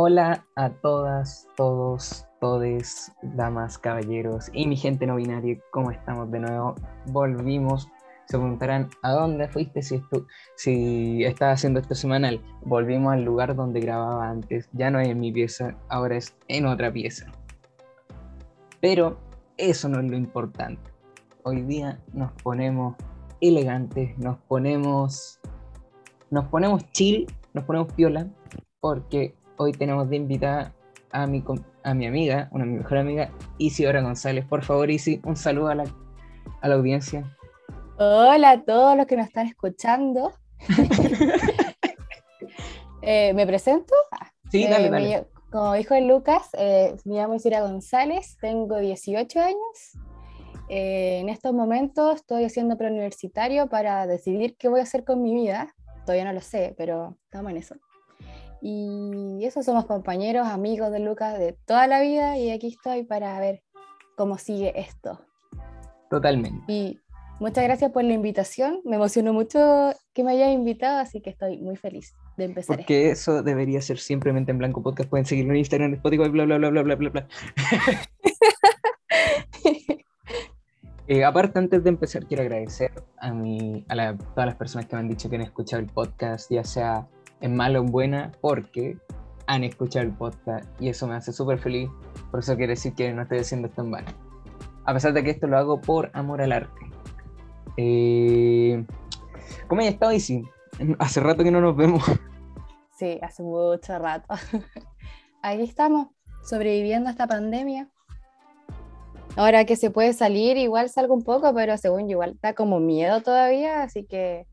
Hola a todas, todos, todes, damas, caballeros y mi gente no binaria, ¿cómo estamos de nuevo? Volvimos. Se preguntarán, ¿a dónde fuiste si, estu haciendo esto semanal? Volvimos al lugar donde grababa antes. Ya no es en mi pieza, ahora es en otra pieza. Pero eso no es lo importante. Hoy día nos ponemos elegantes, nos ponemos, nos ponemos chill, nos ponemos piola, porque hoy tenemos de invitada a mi, a mi amiga, una de mi mejor amiga, Isidora González. Por favor, Isi, un saludo a la, a la audiencia. Hola a todos los que nos están escuchando. eh, ¿Me presento? Sí, dale, Eh, dale. me- como dijo el Lucas, eh, me llamo Isira González, tengo 18 años. Eh, en estos momentos estoy haciendo preuniversitario para decidir qué voy a hacer con mi vida. Todavía no lo sé, pero estamos en eso. Y eso somos compañeros, amigos de Lucas de toda la vida y aquí estoy para ver cómo sigue esto. Totalmente. Y muchas gracias por la invitación. Me emocionó mucho que me hayas invitado, así que estoy muy feliz de empezar. esto. Porque eso debería ser simplemente en Blanco Podcast. Pueden seguirlo en Instagram, en Spotify, bla, bla, bla, bla, bla, bla, bla. Eh, aparte, antes de empezar, quiero agradecer a, mi, a la- todas las personas que me han dicho que han escuchado el podcast, ya sea en malo o en buena, porque han escuchado el podcast y eso me hace súper feliz. Por eso quiere decir que no estoy haciendo esto en vano. A pesar de que esto lo hago por amor al arte. Eh, ¿Cómo has estado, Isi? Hace rato que no nos vemos. Sí, hace mucho rato. Aquí estamos, sobreviviendo a esta pandemia. Ahora que se puede salir, igual salgo un poco, pero según yo, igual está como miedo todavía, así que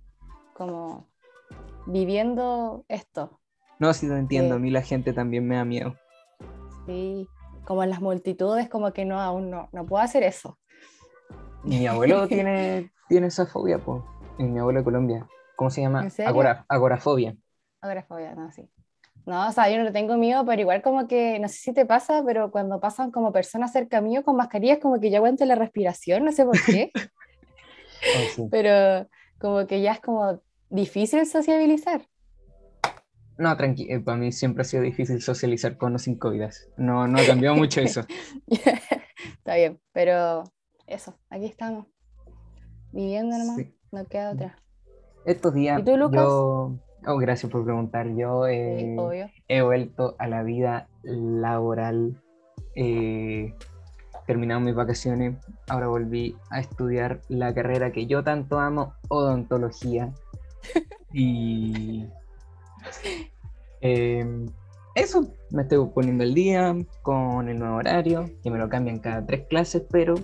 como viviendo esto. No, si lo entiendo, Sí. a mí la gente también me da miedo. Sí, como en las multitudes, como que no, aún no, no puedo hacer eso. Mi abuelo tiene, tiene esa fobia, pues. Mi abuelo de Colombia. ¿Cómo se llama? ¿En? Agora- agorafobia. Agorafobia, no, sí. No, o sea, yo no le tengo miedo, pero igual como que, no sé si te pasa, pero cuando pasan como personas cerca mío con mascarillas, como que ya aguanto la respiración, no sé por qué, Oh, sí. pero como que ya es como difícil sociabilizar. No, tranqui, para mí siempre ha sido difícil socializar con o sin COVID. No, no ha cambiado mucho eso. Está bien, pero eso, aquí estamos, viviendo nomás, Sí. no queda otra. Estos días ¿Y tú, Lucas? yo... Oh, gracias por preguntar. Yo eh, he vuelto a la vida laboral. Eh, terminado mis vacaciones, ahora volví a estudiar la carrera que yo tanto amo, odontología. Y eh, eso, me estoy poniendo el día con el nuevo horario, que me lo cambian cada tres clases, pero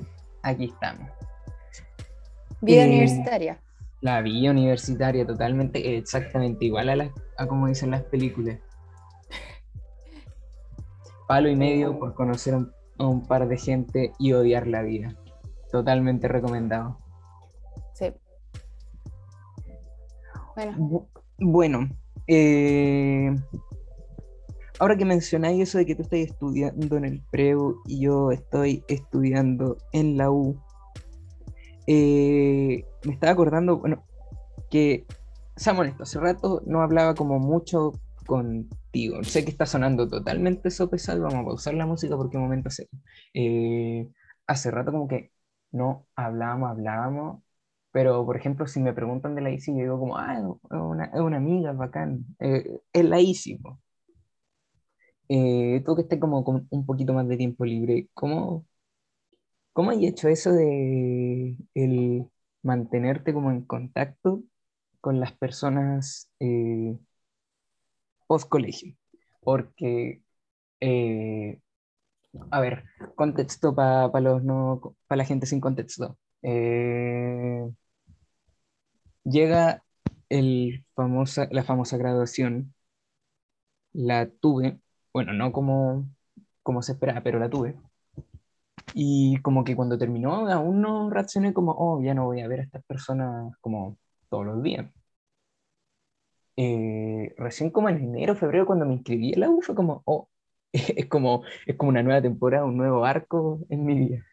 aquí estamos. Vida eh, universitaria. La vida universitaria totalmente, exactamente igual a, las a como dicen las películas. Palo y medio por conocer un- a un par de gente y odiar la vida. Totalmente recomendado. Bueno, Bu- Bueno, eh, ahora que mencionáis eso de que tú estás estudiando en el preu y yo estoy estudiando en la U, eh, me estaba acordando, bueno, que, seamos honestos, hace rato no hablaba como mucho contigo. Sé que está sonando totalmente sopesado, vamos a pausar la música porque momento serio. Eh, hace rato como que no hablábamos, hablábamos, pero, por ejemplo, si me preguntan de la ICI, yo digo como, ah, es una, es una amiga, bacán. Eh, es la ICI, po. Eh, tú que estés como con un poquito más de tiempo libre, ¿cómo, cómo has hecho eso de el mantenerte como en contacto con las personas eh, post colegio? Porque, eh, a ver, contexto para no, para la gente sin contexto. Eh, llega el famosa, la famosa graduación, la tuve, bueno, no como, como se esperaba, pero la tuve. Y como que cuando terminó, aún no reaccioné como, oh, ya no voy a ver a estas personas como todos los días. Eh, recién como en enero, febrero, cuando me inscribí en la U, fue como, oh, es como, es como una nueva temporada, un nuevo arco en mi vida.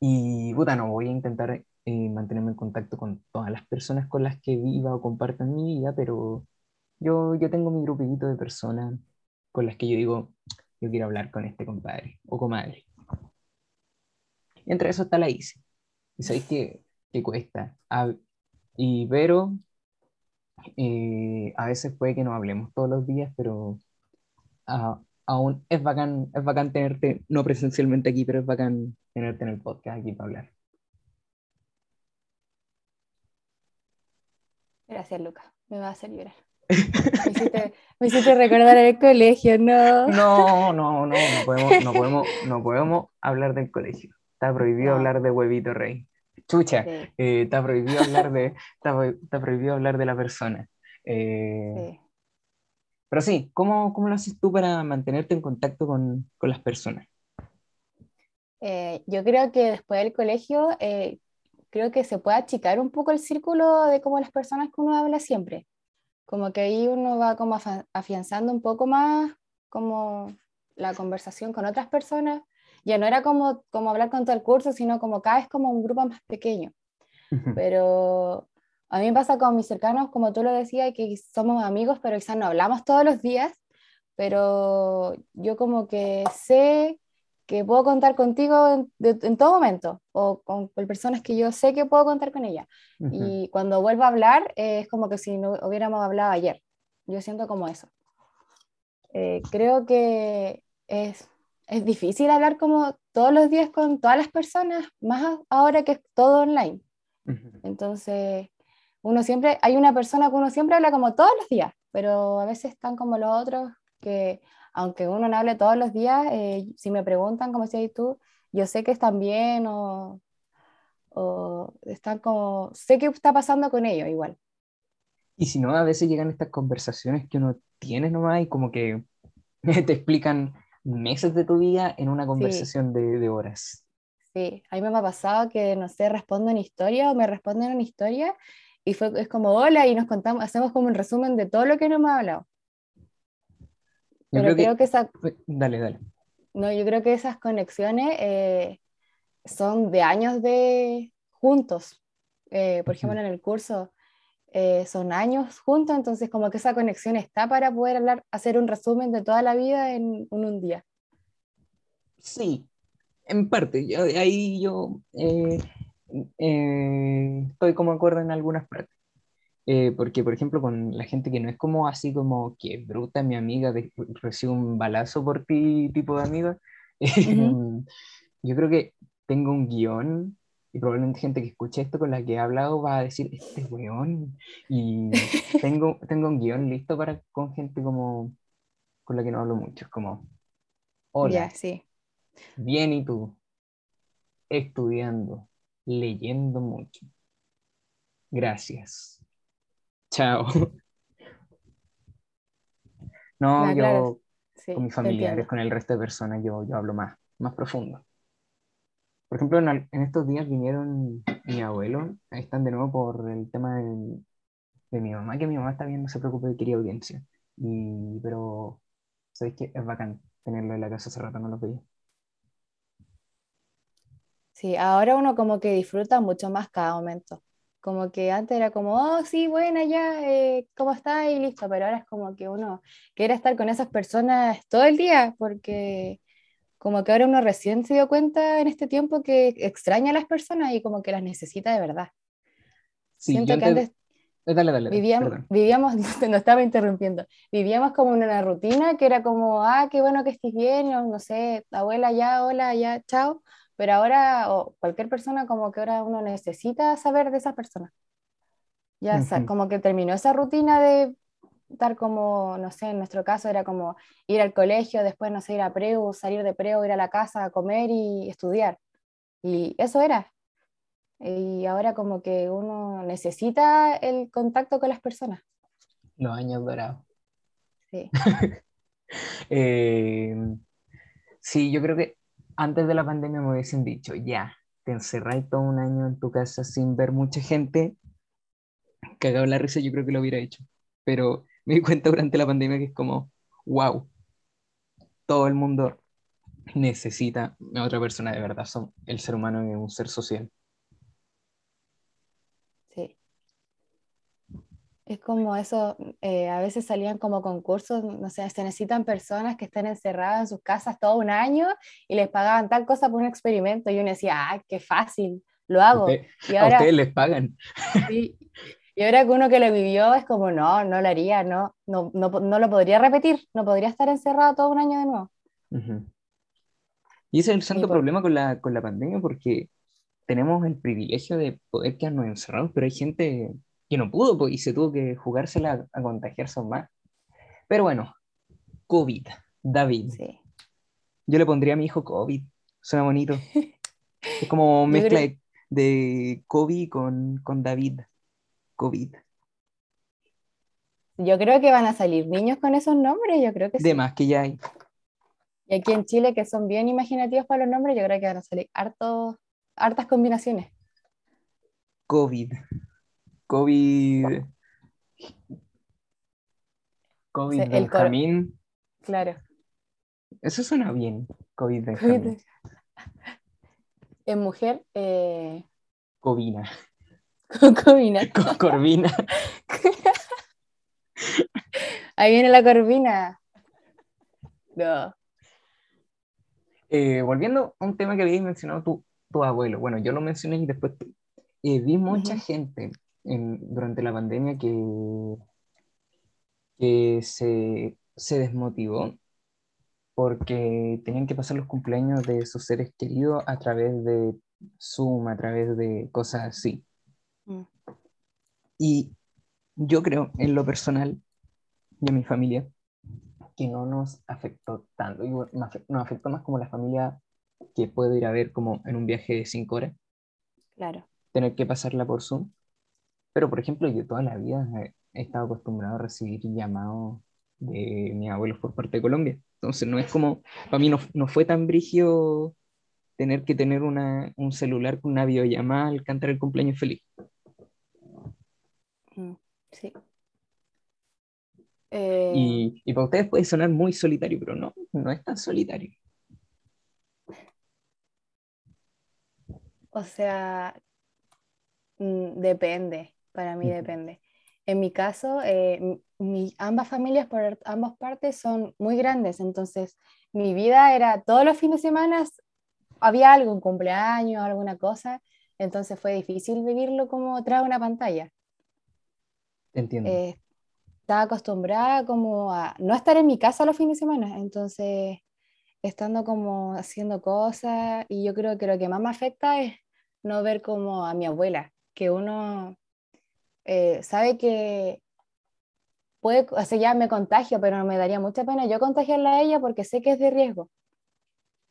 Y puta, no voy a intentar eh, mantenerme en contacto con todas las personas con las que viva o comparta mi vida, pero yo, yo tengo mi grupito de personas con las que yo digo, yo quiero hablar con este compadre o comadre. Y entre eso está la ICI. Y sabéis que, que cuesta. y pero eh, a veces puede que no hablemos todos los días, pero aún es bacán, es bacán tenerte, no presencialmente aquí, pero es bacán tenerte en el podcast aquí para hablar. Gracias, Lucas. Me va a hacer llorar. Me hiciste, recordar el colegio, no. No, no, no, no podemos, no podemos, no podemos hablar del colegio. Está prohibido hablar de huevito rey. Chucha, eh, está prohibido hablar de, está, prohibido hablar de la persona. Eh, pero sí, ¿cómo, ¿cómo, lo haces tú para mantenerte en contacto con, con las personas? Eh, yo creo que después del colegio, creo que se puede achicar un poco el círculo de como las personas que uno habla siempre como que ahí uno va como afianzando un poco más como la conversación con otras personas. Ya no era como, como hablar con todo el curso, sino como cada vez como un grupo más pequeño. Pero a mí me pasa con mis cercanos, como tú lo decías, que somos amigos, pero quizás no hablamos todos los días, pero yo como que sé que puedo contar contigo en, todo momento o con, personas que yo sé que puedo contar con ella. Y cuando vuelvo a hablar eh, es como que si no hubiéramos hablado ayer. Yo siento como eso. Eh, creo que es, es difícil hablar como todos los días con todas las personas, más ahora que es todo online. Entonces, uno siempre, hay una persona que uno siempre habla como todos los días, pero a veces están como los otros que aunque uno no hable todos los días, eh, si me preguntan, como decías tú, yo sé que están bien o, o están como, sé qué está pasando con ellos igual. Y si no, a veces llegan estas conversaciones que uno tiene nomás y como que te explican meses de tu vida en una conversación de, de, horas. Sí, a mí me ha pasado que, no sé, respondo en historia o me responden en historia y fue, es como hola y nos contamos, hacemos como un resumen de todo lo que no me ha hablado. Pero creo, que, esa... Dale, dale. No, yo creo que esas conexiones eh, son de años de juntos. Eh, por ejemplo, en el curso eh, son años juntos, entonces como que esa conexión está para poder hablar, hacer un resumen de toda la vida en un, día. Sí, en parte. Yo, ahí yo estoy como acuerdo en algunas partes. Eh, porque, por ejemplo, con la gente que no es como así como que bruta, mi amiga, de, recibe un balazo por ti, tipo de amiga, em, yo creo que tengo un guion y probablemente gente que escuche esto con la que he hablado va a decir, este weón, y tengo, tengo un guion listo para con gente como con la que no hablo mucho, es como, hola, sí. bien y tú, estudiando, leyendo mucho, gracias Chao. No, yo con mis familiares, con el resto de personas, yo, yo hablo más, más profundo. Por ejemplo, en, estos días vinieron mi abuelo, ahí están de nuevo por el tema de mi mamá, que mi mamá está bien, no se preocupe, quería audiencia. Y, pero, ¿sabes qué? Es bacán tenerlo en la casa hace rato, no lo veía. Sí, ahora uno como que disfruta mucho más cada momento. Como que antes era como, oh, sí, buena, ya, eh, ¿cómo está? Y listo, pero ahora es como que uno quiere estar con esas personas todo el día, porque como que ahora uno recién se dio cuenta en este tiempo que extraña a las personas y como que las necesita de verdad. Siento que antes eh, dale, dale, vivíamos, vivíamos, no estaba interrumpiendo, vivíamos como en una rutina que era como, ah, qué bueno que estés bien, no sé, abuela ya, hola, ya, chao, pero ahora, o cualquier persona, como que ahora uno necesita saber de esa persona. Ya, como que terminó esa rutina de estar como, no sé, en nuestro caso era como ir al colegio, después, no sé, ir a preu, salir de preu, ir a la casa a comer y estudiar. Y eso era. Y ahora como que uno necesita el contacto con las personas. Los años dorados. Sí. Eh, sí, yo creo que antes de la pandemia me hubiesen dicho, ya, te encerráis todo un año en tu casa sin ver mucha gente, cagado la risa, yo creo que lo hubiera hecho. Pero me di cuenta durante la pandemia que es como, wow, todo el mundo necesita a otra persona de verdad. Son, el ser humano es un ser social. Sí. Es como eso, eh, a veces salían como concursos, no sé, se necesitan personas que estén encerradas en sus casas todo un año y les pagaban tal cosa por un experimento. Y uno decía, ah, qué fácil, lo hago. y ahora, a ustedes les pagan. Sí, y ahora que uno que lo vivió es como, no, no lo haría, no, no, no, no lo podría repetir, no podría estar encerrado todo un año de nuevo. Y ese es el santo problema con la, con la pandemia, porque tenemos el privilegio de poder quedarnos encerrados, pero hay gente que no pudo y se tuvo que jugársela a, contagiarse más. Pero bueno, COVID, David. Sí. Yo le pondría a mi hijo COVID, suena bonito. es como mezcla de, COVID con, con David. COVID. Yo creo que van a salir niños con esos nombres, yo creo que sí. De más que ya hay. Y aquí en Chile, que son bien imaginativos para los nombres, yo creo que van a salir hartos, hartas combinaciones. COVID. COVID. COVID el Benjamín. Claro. Eso suena bien, COVID Benjamín. En mujer, eh... Covina. Corvina. Corvina. Ahí viene la corvina. No. Eh, volviendo a un tema que habías mencionado tu, tu abuelo. Bueno, yo lo mencioné y después eh, vi mucha gente durante la pandemia que, que se, se desmotivó porque tenían que pasar los cumpleaños de sus seres queridos a través de Zoom, a través de cosas así. Mm. Y yo creo, en lo personal, y a mi familia, que no nos afectó tanto. Nos afectó más como la familia que puedo ir a ver como en un viaje de cinco horas. Claro. Tener que pasarla por Zoom. Pero, por ejemplo, yo toda la vida he estado acostumbrado a recibir llamados de mis abuelos por parte de Colombia. Entonces, no es como, para mí no, no fue tan brigio tener que tener una, un celular con una videollamada al cantar el cumpleaños feliz. Mm, sí. Y, y, para ustedes puede sonar muy solitario, pero no, no es tan solitario. O sea, mm, depende, para mí depende. En mi caso, eh, mi, ambas familias por ambas partes son muy grandes, entonces mi vida era todos los fines de semana había algo, un cumpleaños, alguna cosa, entonces fue difícil vivirlo como tras una pantalla. Entiendo. Eh, estaba acostumbrada como a no estar en mi casa los fines de semana, entonces estando como haciendo cosas y yo creo que lo que más me afecta es no ver como a mi abuela, que uno eh, sabe que puede, o sea, ya me contagio, pero me daría mucha pena yo contagiarla a ella porque sé que es de riesgo.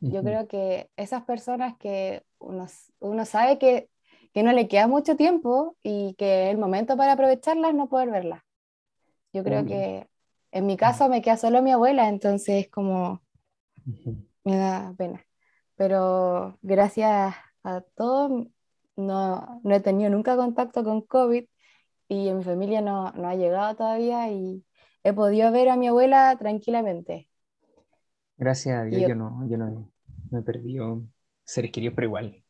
Yo creo que esas personas que uno, uno sabe que, que, no le queda mucho tiempo y que el momento para aprovecharlas no poder verlas. Yo creo que en mi caso me queda solo mi abuela, entonces como me da pena. Pero gracias a todos no, no he tenido nunca contacto con COVID y en mi familia no, no ha llegado todavía y he podido ver a mi abuela tranquilamente. Gracias a Dios yo, no, yo no, no, he perdido seres queridos, pero igual.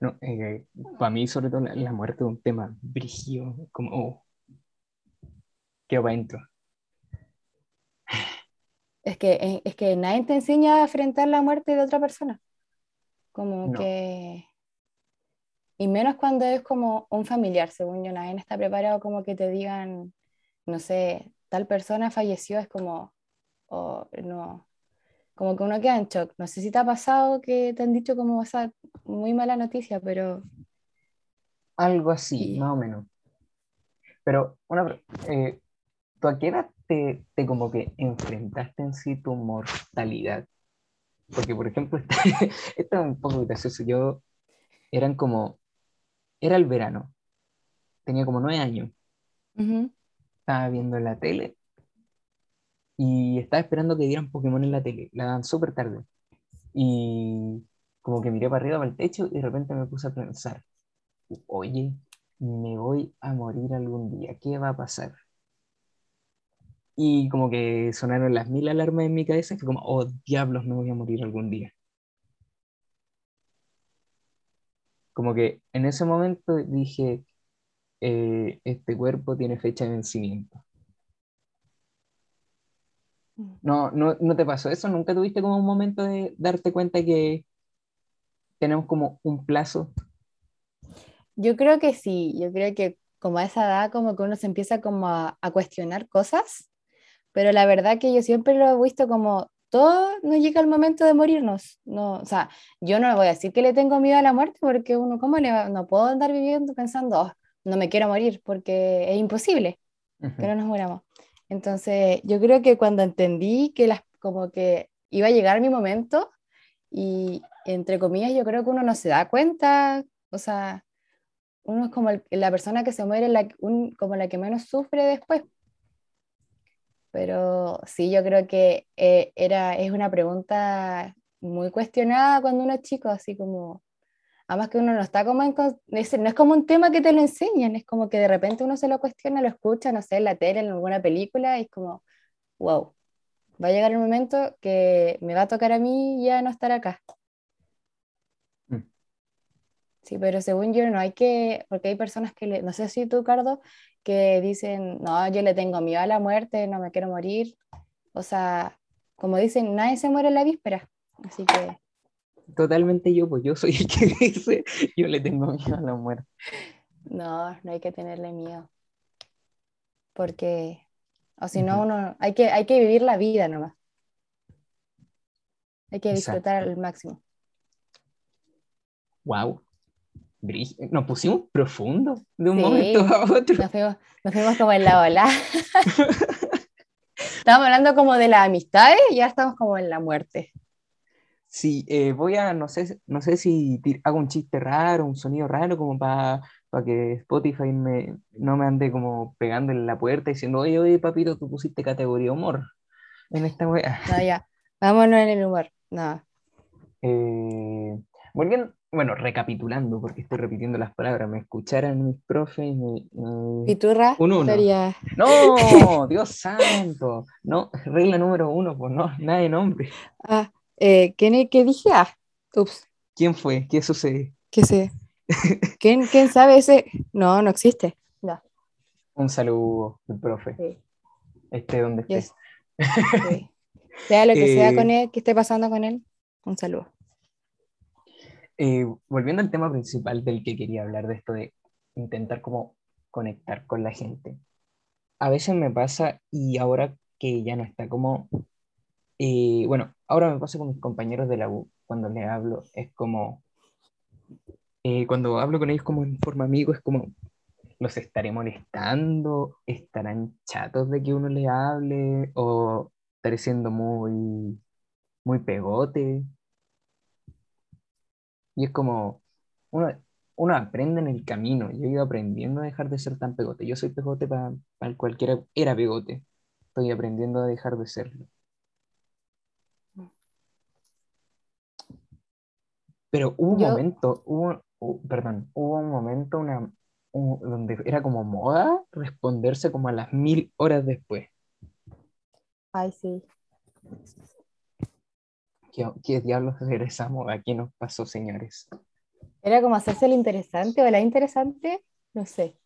No, eh, para mí, sobre todo, la, muerte es un tema brígido, como, oh, qué adentro. Es que, es que nadie te enseña a enfrentar la muerte de otra persona. Como que y menos cuando es como un familiar, según yo, nadie está preparado como que te digan, no sé, tal persona falleció, es como, o no, como que uno queda en shock. No sé si te ha pasado que te han dicho como esa muy mala noticia, pero... Algo así, más o menos. Pero, una, eh, ¿tú a qué edad te, te, como que enfrentaste en sí tu mortalidad? Porque, por ejemplo, esto es un poco gracioso. Yo, eran como era el verano. Tenía como nueve años. Estaba viendo la tele y estaba esperando que dieran Pokémon en la tele. La dan súper tarde. Y como que miré para arriba, para el techo y de repente me puse a pensar, oye, me voy a morir algún día, ¿qué va a pasar? Y como que sonaron las mil alarmas en mi cabeza, fue como, oh diablos, me voy a morir algún día. Como que en ese momento dije, eh, este cuerpo tiene fecha de vencimiento. Mm. No, no, ¿No te pasó eso? ¿Nunca tuviste como un momento de darte cuenta que tenemos como un plazo? Yo creo que sí, yo creo que como a esa edad como que uno se empieza como a, a cuestionar cosas, pero la verdad que yo siempre lo he visto como todo nos llega el momento de morirnos. No, o sea, yo no le voy a decir que le tengo miedo a la muerte porque uno, ¿cómo le va? No puedo andar viviendo pensando, "Oh, no me quiero morir porque es imposible que no nos muramos. Entonces, yo creo que cuando entendí que las, como que iba a llegar mi momento y entre comillas, yo creo que uno no se da cuenta, o sea, uno es como el- la persona que se muere, la, un- como la que menos sufre después. Pero sí, yo creo que eh, era, es una pregunta muy cuestionada cuando uno es chico, así como, además que uno no está como en, es- no es como un tema que te lo enseñan, es como que de repente uno se lo cuestiona, lo escucha, no sé, en la tele, en alguna película, y es como, wow, va a llegar el momento que me va a tocar a mí ya no estar acá. Mm. Sí, pero según yo no hay que, porque hay personas que, le, no sé si tú, Cardo, que dicen, no, yo le tengo miedo a la muerte, no me quiero morir. O sea, como dicen, nadie se muere en la víspera. Así que, Totalmente yo, pues yo soy el que dice, yo le tengo miedo a la muerte. no, no hay que tenerle miedo. Porque, o si no, uno, hay que, hay que vivir la vida nomás. Hay que Exacto. disfrutar al máximo. Wow. Nos pusimos profundo de un Sí. momento a otro. Nos fuimos, nos fuimos como en la ola. Estábamos hablando como de las amistades y ya estamos como en la muerte. Sí, eh, voy a, no sé, no sé si hago un chiste raro, un sonido raro, como para que Spotify me, no me ande como pegando en la puerta diciendo, oye, oye, papito, tú pusiste categoría humor en esta wea. No, ya. Vámonos en el humor. No. Eh, volviendo, bueno, recapitulando, porque estoy repitiendo las palabras, me escucharan mis profes me- me- Piturra Un uno. sería. No, Dios santo, no, regla número uno, pues no, nada de nombre. Ah, eh, ¿quién, ¿qué dije? Ah, ups, ¿Quién fue? ¿Qué sucede? qué sé. ¿Quién, ¿Quién sabe ese? No, no existe. No. Un saludo, el profe, Sí, este donde esté. yes. sí. Sea lo que sea Eh, con él, que esté pasando con él, un saludo. Eh, volviendo al tema principal del que quería hablar, de esto de intentar como conectar con la gente. A veces me pasa, y ahora que ya no está como, eh, bueno, ahora me pasa con mis compañeros de la U, cuando les hablo, es como, eh, cuando hablo con ellos como en forma amigo, es como, los estaré molestando, estarán chatos de que uno les hable, o estaré siendo muy, muy pegote. Y es como, uno, uno aprende en el camino. Yo he ido aprendiendo a dejar de ser tan pegote. Yo soy pegote para el cualquiera, era pegote. Estoy aprendiendo a dejar de serlo. Pero hubo un Yo- momento, hubo, hu- perdón, hubo un momento una, un- donde era como moda responderse como a las mil horas después. Ay, sí. ¿Qué, qué diablos era esa moda? ¿Qué nos pasó, señores? Era como hacerse el interesante o la interesante, no sé.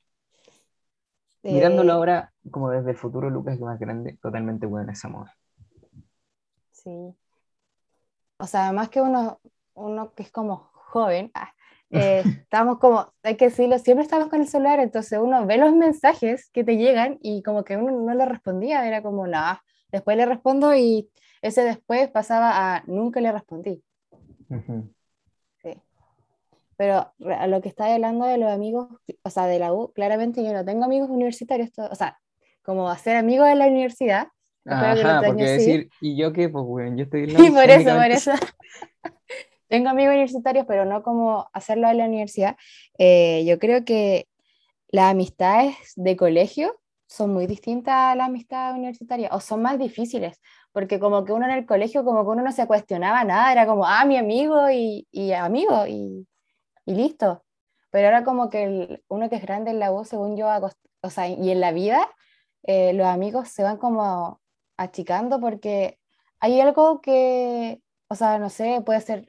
Mirándolo Eh, ahora como desde el futuro, Lucas, que más grande, totalmente buena esa moda. Sí. O sea, además que uno, uno que es como joven, ah, eh, estamos como, hay que decirlo, siempre estamos con el celular, entonces uno ve los mensajes que te llegan y como que uno no le respondía, era como, nada, después le respondo y ese después pasaba a nunca le respondí. Ujú. Sí. Pero a lo que estaba hablando de los amigos, o sea, de la U, claramente yo no tengo amigos universitarios, to- o sea, como hacer amigos de la universidad. Que Ajá, porque año sí. decir, ¿y yo qué? Pues, weón, yo estoy en la Y por eso, por eso. Tengo amigos universitarios, pero no como hacerlo en la universidad. Eh, yo creo que las amistades de colegio son muy distintas a las amistades universitarias, o son más difíciles, porque como que uno en el colegio, como que uno no se cuestionaba nada, era como, ah, mi amigo y, y amigo, y, y listo. Pero ahora como que el- uno que es grande en la U, según yo, o sea, y en la vida, eh, los amigos se van como achicando porque hay algo que, o sea, no sé, puede ser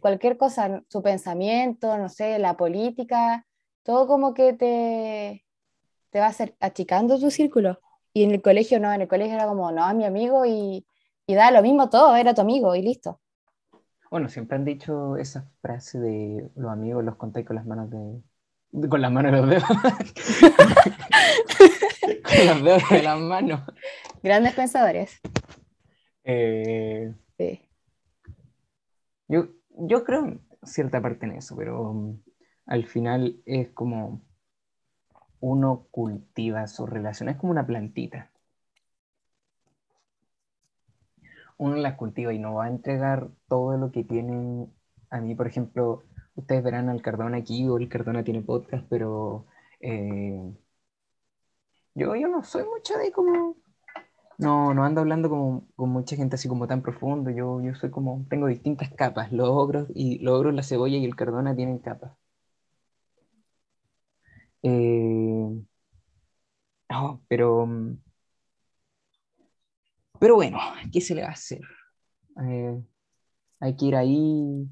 cualquier cosa, su pensamiento, no sé, la política, todo como que te, te va a hacer achicando tu círculo. Y en el colegio no, en el colegio era como, no, mi amigo y, y da lo mismo todo, era tu amigo y listo. Bueno, siempre han dicho esa frase de los amigos los contáis con las manos de... Con las manos de los dedos. con los dedos de las manos. Grandes pensadores. Eh, Sí. yo, yo creo cierta parte en eso, pero um, al final es como uno cultiva su relación, es como una plantita. Uno las cultiva y no va a entregar todo lo que tienen a mí, por ejemplo, ustedes verán al Cardona aquí o el Cardona tiene podcast, pero eh, yo, yo no soy mucho de como, no, no ando hablando como, con mucha gente así como tan profundo, yo, yo soy como, tengo distintas capas, los y los ogros, la cebolla y el Cardona tienen capas. Eh, no, pero, mm, pero bueno, ¿qué se le va a hacer? Eh, hay que ir ahí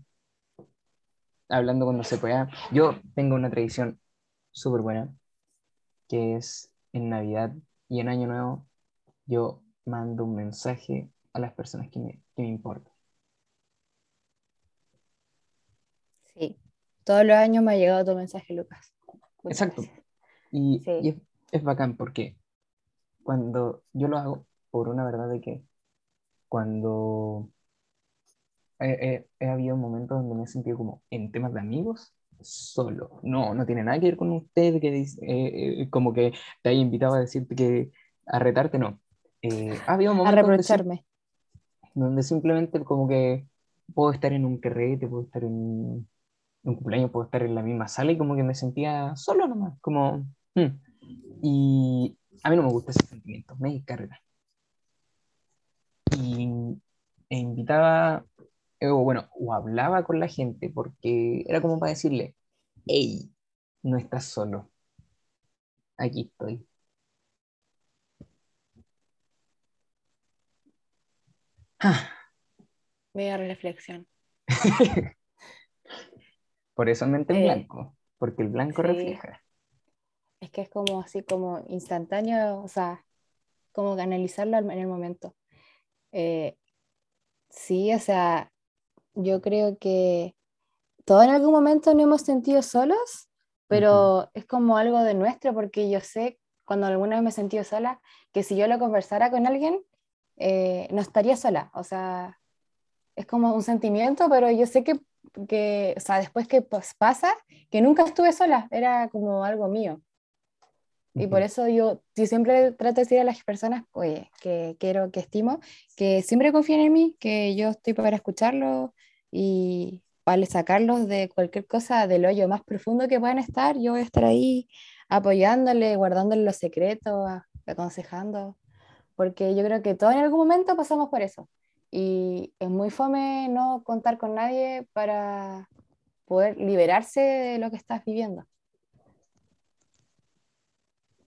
hablando cuando se pueda. Yo tengo una tradición súper buena, que es en Navidad y en Año Nuevo, yo mando un mensaje a las personas que me, que me importan. Sí. Todos los años me ha llegado tu mensaje, Lucas. Muchas Exacto. gracias. Y, Sí. y es, es bacán porque cuando yo lo hago por una verdad de que cuando he, he- he habido momentos donde me he sentido como en temas de amigos solo. No, no tiene nada que ver con usted que dice, eh, eh, como que te haya invitado a decirte que a retarte, no. Eh, ha habido A momentos donde, sim- reprocharme. donde simplemente como que puedo estar en un carrete, puedo estar en un cumpleaños, puedo estar en la misma sala y como que me sentía solo nomás, como... hmm. Y a mí no me gusta ese sentimiento, me descarga. Y e invitaba, eh, o bueno, o hablaba con la gente porque era como para decirle, hey, no estás solo, aquí estoy. Ah, Media reflexión. Por eso mente en Eh, blanco, porque el blanco sí. refleja. Es que es como así como instantáneo, o sea, como canalizarlo al- en el momento. Eh, sí, o sea, yo creo que todos en algún momento nos hemos sentido solos, pero es como algo de nuestro, porque yo sé, cuando alguna vez me he sentido sola, que si yo lo conversara con alguien, eh, no estaría sola. O sea, es como un sentimiento, pero yo sé que, que o sea, después que pues, pasa, que nunca estuve sola, era como algo mío. Y por eso yo, yo siempre trato de decir a las personas, oye, que quiero, que estimo, que siempre confíen en mí, que yo estoy para escucharlos y para sacarlos de cualquier cosa, del hoyo más profundo que puedan estar, yo voy a estar ahí apoyándole, guardándole los secretos, aconsejando, porque yo creo que todos en algún momento pasamos por eso. Y es muy fome no contar con nadie para poder liberarse de lo que estás viviendo.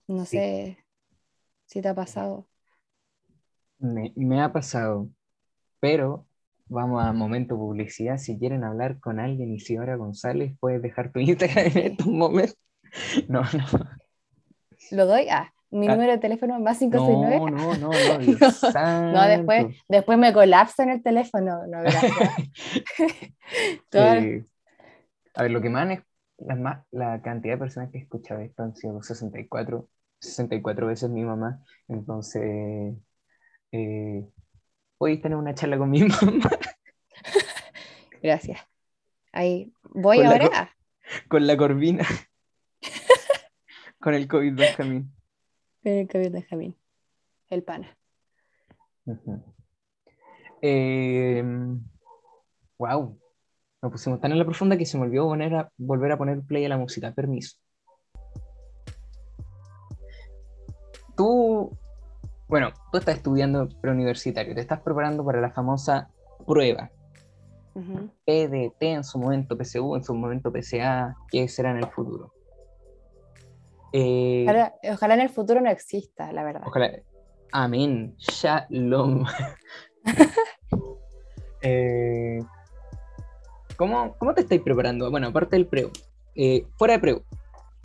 No Sí. sé si te ha pasado. Me, me ha pasado, pero vamos a momento publicidad. Si quieren hablar con alguien, Isidora González, puedes dejar tu Instagram en estos momentos. No, no, ¿Lo doy? Ah, mi Ah. número de teléfono es más no, 569. no, no, no, Dios No, no, después, después me colapsa en el teléfono. No, Eh, a ver, lo que más, es- la, la cantidad de personas que he escuchado esto han sido 64, 64 veces mi mamá. Entonces, eh, podéis tener una charla con mi mamá, Gracias. Ahí voy Con ahora. co- Ah, con la Corvina, con el COVID Benjamín. con el COVID de Jamín. El pana. Wow, nos pusimos tan en la profunda que se me olvidó poner a- volver a poner play a la música. Permiso. Tú, bueno, tú estás estudiando preuniversitario, te estás preparando para la famosa prueba. PDT en su momento, PSU en su momento, PCA, que será en el futuro. Eh, Ojalá, ojalá en el futuro no exista, la verdad. Ojalá. Amén. Shalom. Eh, ¿cómo, cómo te estáis preparando? Bueno, aparte del preu. eh, fuera de preu.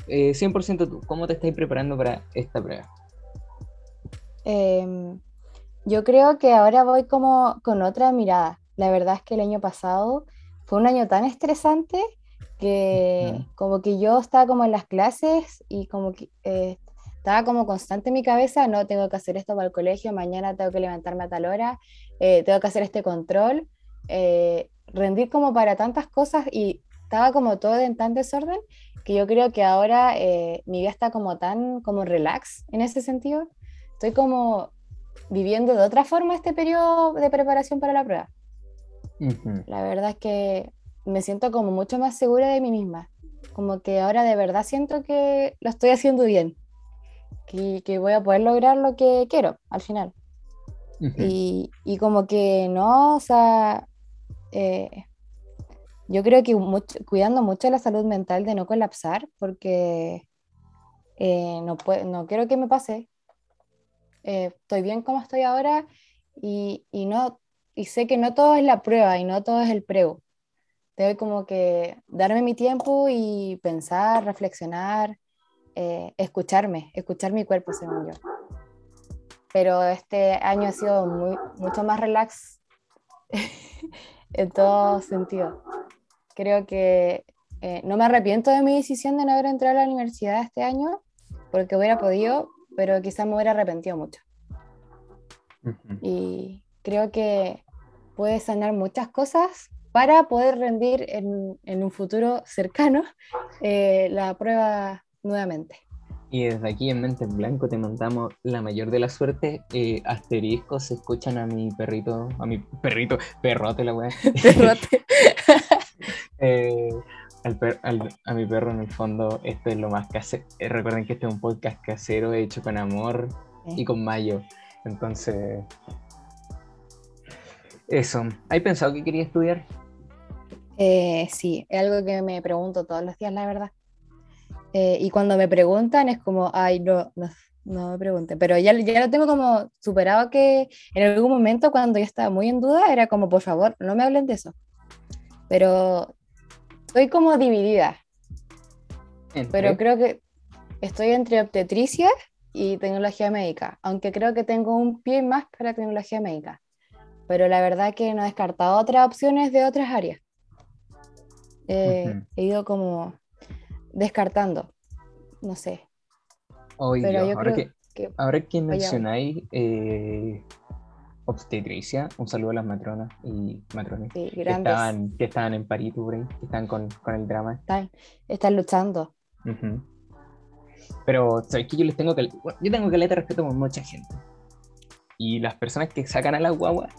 eh, 100% tú, ¿cómo te estás preparando para esta prueba? Em, yo creo que ahora voy como con otra mirada. La verdad es que el año pasado fue un año tan estresante que como que yo estaba como en las clases y como que eh, estaba como constante en mi cabeza, no, tengo que hacer esto para el colegio, mañana tengo que levantarme a tal hora, eh, tengo que hacer este control, eh, rendir como para tantas cosas y estaba como todo en tan desorden que yo creo que ahora mi vida está como tan como relax en ese sentido. Estoy como viviendo de otra forma este periodo de preparación para la prueba. La verdad es que me siento como mucho más segura de mí misma. Como que ahora de verdad siento que lo estoy haciendo bien. Que, que voy a poder lograr lo que quiero al final. y, y, como que no, o sea, eh, yo creo que cuidando mucho la salud mental de no colapsar, porque eh, no, no quiero que me pase. Eh, estoy bien como estoy ahora y, y, no, y sé que no todo es la prueba y no todo es el prego Debo como que darme mi tiempo y pensar, reflexionar, eh, escucharme, escuchar mi cuerpo, según yo. Pero este año ha sido muy, mucho más relax en todo sentido. Creo que eh, no me arrepiento de mi decisión de no haber entrado a la universidad este año, porque hubiera podido, pero quizás me hubiera arrepentido mucho. Y creo que puede sanar muchas cosas para poder rendir en, en un futuro cercano eh, la prueba nuevamente. Y desde aquí en Mente en Blanco te mandamos la mayor de la suerte. Eh, asteriscos, se escuchan a mi perrito, a mi perrito, perrote la weá. Perrote. eh, al a mi perro en el fondo, esto es lo más casero. Eh, recuerden que este es un podcast casero hecho con amor y con mayo. Entonces, eso. ¿Hay pensado que quería estudiar? Eh, sí, es algo que me pregunto todos los días, la verdad. Eh, y cuando me preguntan es como, ay, no, no, me pregunten, pero ya, ya lo tengo como superado que en algún momento cuando yo estaba muy en duda era como, por favor, no me hablen de eso. Pero estoy como dividida. Pero creo que estoy entre obstetricia y tecnología médica, aunque creo que tengo un pie más para tecnología médica. Pero la verdad que no he descartado otras opciones de otras áreas. He ido como descartando, no sé. Pero yo ahora, creo que, ahora que mencionáis eh, obstetricia, un saludo a las matronas y matrones que, estaban, que estaban en París, que están con, con el drama. Están, están luchando. Pero, ¿sabes que Yo les tengo que. Yo tengo que leer respeto con mucha gente. Y las personas que sacan a la guagua,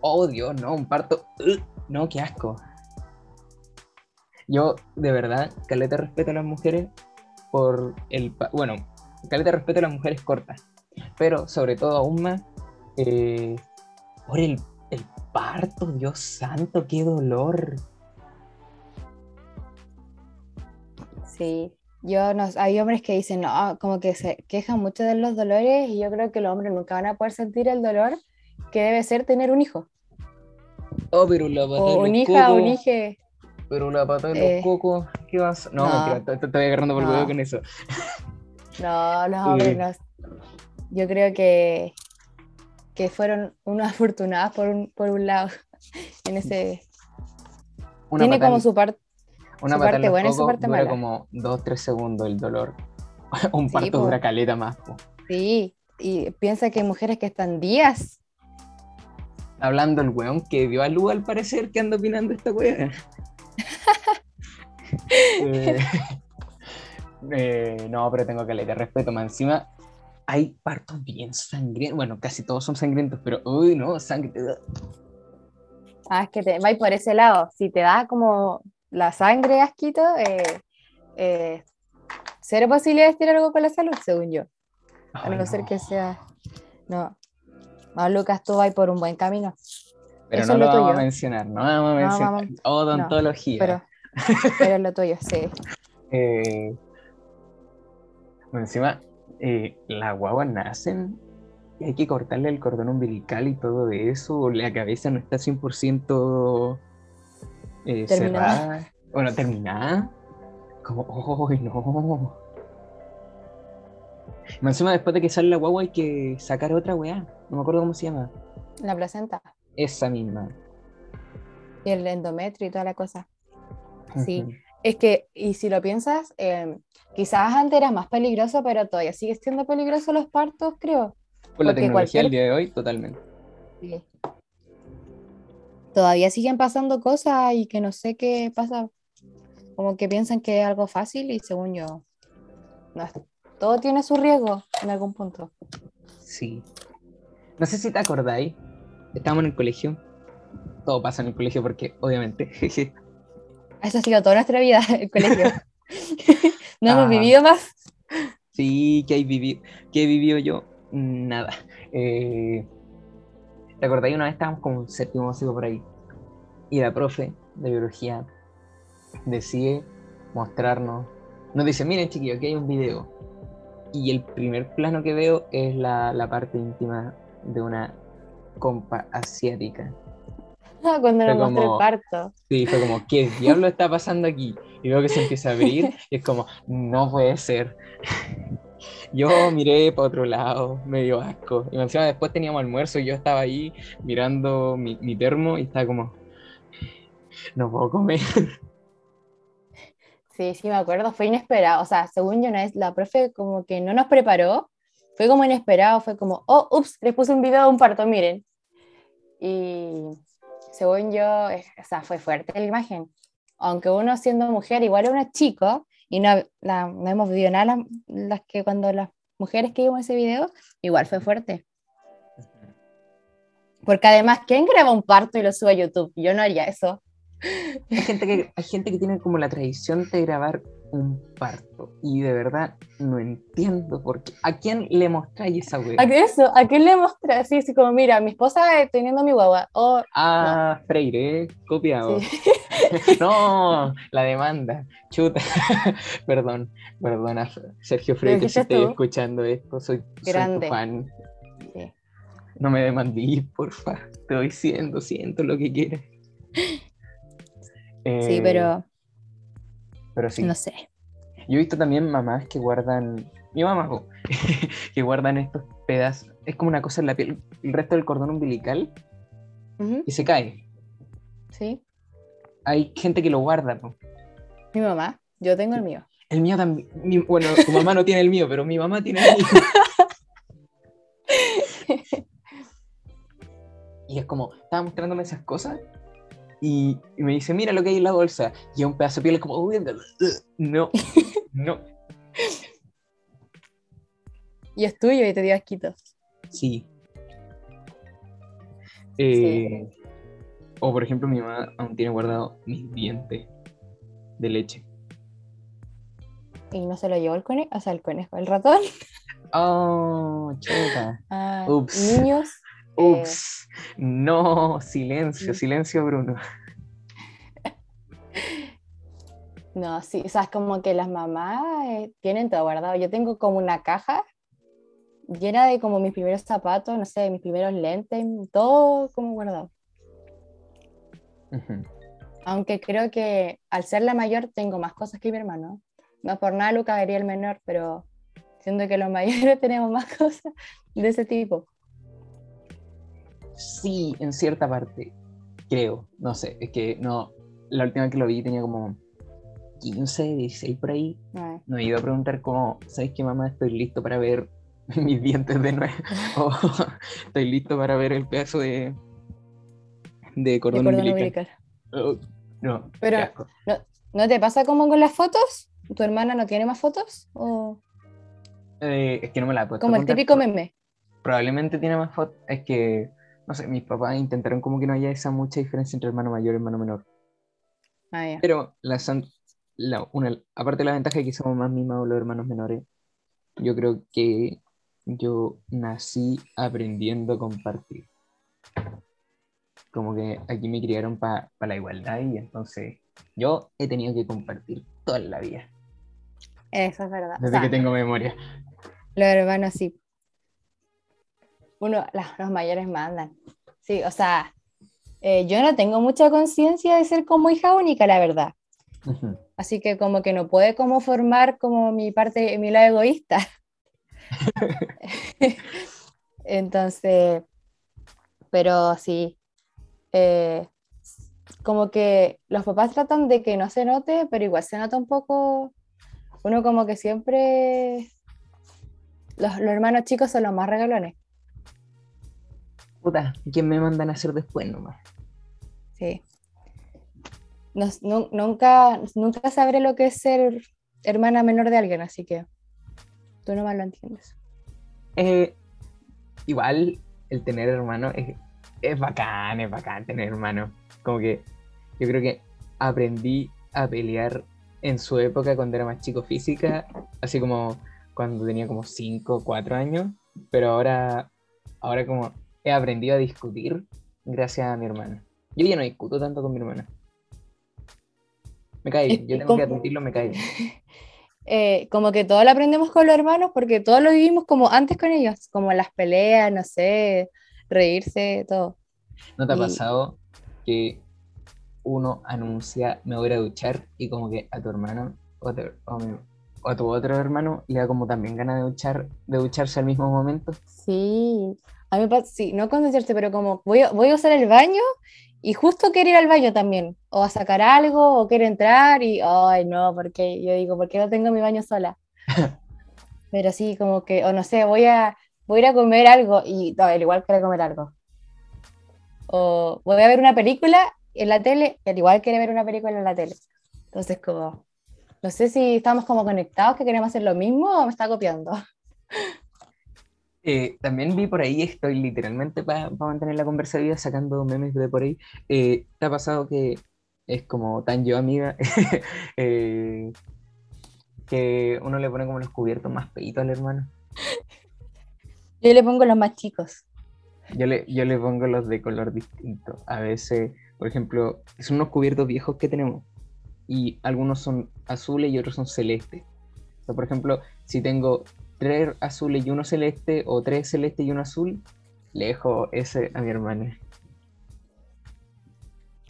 oh Dios, no, un parto. no, qué asco. Yo, de verdad, caleta respeto a las mujeres por el... Bueno, caleta respeto a las mujeres cortas, pero sobre todo aún más eh, por el, el parto, Dios santo, qué dolor. Sí, yo no, hay hombres que dicen, no, como que se quejan mucho de los dolores y yo creo que los hombres nunca van a poder sentir el dolor que debe ser tener un hijo. Oh, pero la o un hija, un hijo. Pero una pata de los eh, cocos, ¿qué vas? No, no. mentira, te, estoy agarrando por el huevo con eso. No, los hombres Yo creo que, que fueron unas afortunadas por un, por un lado. En ese. Tiene como su, parte una parte buena y su parte dura como 2-3 segundos el dolor. un parto dura caleta más. Po. Sí, y piensa que hay mujeres que están días. Hablando el weón que dio a luz al parecer que anda opinando esta weá. Eh, eh, no, pero tengo que leer respeto. Más encima, hay partos bien sangrientos. Bueno, casi todos son sangrientos, pero uy, no, sangre. Ah, es que te va por ese lado. Si te da como la sangre asquito, eh, eh, cero posibilidad de tener algo con la salud, según yo. a no, ser que sea. No. No, Lucas, tú vas por un buen camino. Pero no lo, vamos a mencionar, no vamos a mencionar. Odontología. pero, pero es lo tuyo, sí. Eh, encima, eh, las guaguas nacen y hay que cortarle el cordón umbilical y todo eso. La cabeza no está 100% eh, cerrada. Bueno, terminada. Como, ¡oh, no! Encima después de que sale la guagua hay que sacar otra weá. No me acuerdo cómo se llama. La placenta. Esa misma. Y el endometrio y toda la cosa. Sí. Es que, y si lo piensas, eh, quizás antes era más peligroso, pero todavía sigue siendo peligroso los partos, creo. Con la tecnología del día de hoy, totalmente. Sí. Todavía siguen pasando cosas y que no sé qué pasa. Como que piensan que es algo fácil y según yo, no, todo tiene su riesgo en algún punto. Sí. No sé si te acordáis, estábamos en el colegio. Todo pasa en el colegio porque, obviamente. Eso ha sido toda nuestra vida, el colegio. no hemos ah. vivido más. Sí, ¿qué, hay vivido, ¿qué he vivido yo? Nada. Eh, ¿Te acordáis? Una vez estábamos como un séptimo básico por ahí. Y la profe de biología decide mostrarnos. Nos dice: Miren, chiquillos, aquí hay un video. Y el primer plano que veo es la, la parte íntima de una compa asiática. Ah, cuando nos mostré el parto. Sí, fue como, ¿qué diablo está pasando aquí? Y veo que se empieza a abrir y es como, no puede ser. Yo miré para otro lado, medio asco. Y encima después teníamos almuerzo y yo estaba ahí mirando mi, mi termo y estaba como, no puedo comer. Sí, sí, me acuerdo, fue inesperado. O sea, según yo, la profe como que no nos preparó, fue como inesperado, fue como, oh, ups, les puse un video de un parto, miren. Y según yo, o sea, fue fuerte la imagen. Aunque uno siendo mujer, igual es una chico, y no, no hemos vivido nada las, que cuando las mujeres que vimos ese video, igual fue fuerte. Porque además, ¿quién graba un parto y lo sube a YouTube? Yo no haría eso. Hay gente que tiene como la tradición de grabar un parto y de verdad no entiendo por qué. ¿A quién le mostráis esa wea? ¿A qué eso? ¿A quién le mostráis? Así, así como, mira, mi esposa teniendo mi guagua. Oh, ah, Freire, copiado. no, la demanda. Chuta. Perdón, perdona, Sergio Freire, si estoy escuchando esto, soy, Grande. tu fan. No me demandís, porfa. Te voy diciendo, siento lo que quieres sí, eh, pero. Pero sí. No sé. Yo he visto también mamás que guardan. Mi mamá, que guardan estos pedazos. Es como una cosa en la piel, el resto del cordón umbilical. Y se cae. Sí. Hay gente que lo guarda. Mi mamá, yo tengo el mío. El mío también. bueno, tu mamá no tiene el mío, pero mi mamá tiene el mío. y es como, estaba mostrándome esas cosas y, me dice, mira lo que hay en la bolsa. Y un pedazo de piel como, no, no. Y es tuyo y te dio asquito. Sí. Eh, o por ejemplo, mi mamá aún tiene guardado mis dientes de leche. ¿Y no se lo llevó el conejo? O sea, el conejo, el ratón. Oh, chuta. Ah, Ups. Niños Ups, no, silencio, silencio, Bruno. No, sí, o sea, es como que las mamás eh, tienen todo guardado. Yo tengo como una caja llena de como mis primeros zapatos, no sé, mis primeros lentes, todo como guardado. Aunque creo que al ser la mayor tengo más cosas que mi hermano. No por nada Lucas sería el menor, pero siento que los mayores tenemos más cosas de ese tipo sí, en cierta parte, creo, no sé, es que no, la última vez que lo vi tenía como 15, 16 por ahí. Ah. No he ido a preguntar como, ¿sabes qué mamá? Estoy listo para ver mis dientes de nuevo. o estoy listo para ver el pedazo de, de cordón, umbilical. Oh, no, pero ¿no, te pasa como con las fotos? ¿Tu hermana no tiene más fotos? ¿O... Eh, es que no me la he puesto. Como el típico meme. Probablemente tiene más fotos. Es que no sé, mis papás intentaron como que no haya esa mucha diferencia entre hermano mayor y hermano menor. Ah, Pero la, la, una, aparte de la ventaja de que somos más mimados los hermanos menores, yo creo que yo nací aprendiendo a compartir. Como que aquí me criaron para la igualdad y entonces yo he tenido que compartir toda la vida. Eso es verdad. Desde que tengo memoria. Los hermanos sí uno, los mayores mandan. Sí, o sea, eh, yo no tengo mucha conciencia de ser como hija única, la verdad. Así que como que no puede como formar como mi parte, mi lado egoísta. Entonces, pero sí, eh, como que los papás tratan de que no se note, pero igual se nota un poco, uno como que siempre, los, los hermanos chicos son los más regalones. Puta, ¿quién me mandan a hacer después nomás? Sí. nunca, nunca sabré lo que es ser hermana menor de alguien, así que tú nomás lo entiendes. Eh, igual el tener hermano es, es bacán, es bacán tener hermano. Como que yo creo que aprendí a pelear en su época cuando era más chico física, así como cuando tenía como 5 o 4 años, pero ahora, ahora como he aprendido a discutir gracias a mi hermana. Yo ya no discuto tanto con mi hermana. Me cae yo tengo que admitirlo, me cae. Eh, como que todo lo aprendemos con los hermanos porque todos lo vivimos como antes con ellos, como las peleas, no sé, reírse, todo. ¿No te ha pasado que uno anuncia me voy a duchar y como que a tu hermano o, a tu otro hermano le da como también ganas de duchar, de ducharse al mismo momento? Sí, a mí me pasa, sí, no con pero como voy voy a usar el baño y justo quiere ir al baño también, o a sacar algo, o quiere entrar y, ay, no, porque yo digo, ¿por qué no tengo mi baño sola? pero sí, como que, o no sé, voy a, voy a ir a comer algo y no, él igual quiere comer algo. O voy a ver una película en la tele, él igual quiere ver una película en la tele. Entonces, como, no sé si estamos como conectados, que queremos hacer lo mismo o me está copiando. Eh, también vi por ahí, estoy literalmente para mantener la conversa viva sacando memes de por ahí. Eh, ¿Te ha pasado que es como tan yo amiga eh, que uno le pone como los cubiertos más peitos al hermano? Yo le pongo los más chicos. Yo le, yo le pongo los de color distinto. A veces, por ejemplo, son unos cubiertos viejos que tenemos y algunos son azules y otros son celestes. por ejemplo, si tengo tres azules y uno celeste, o tres celestes y uno azul, le dejo ese a mi hermana.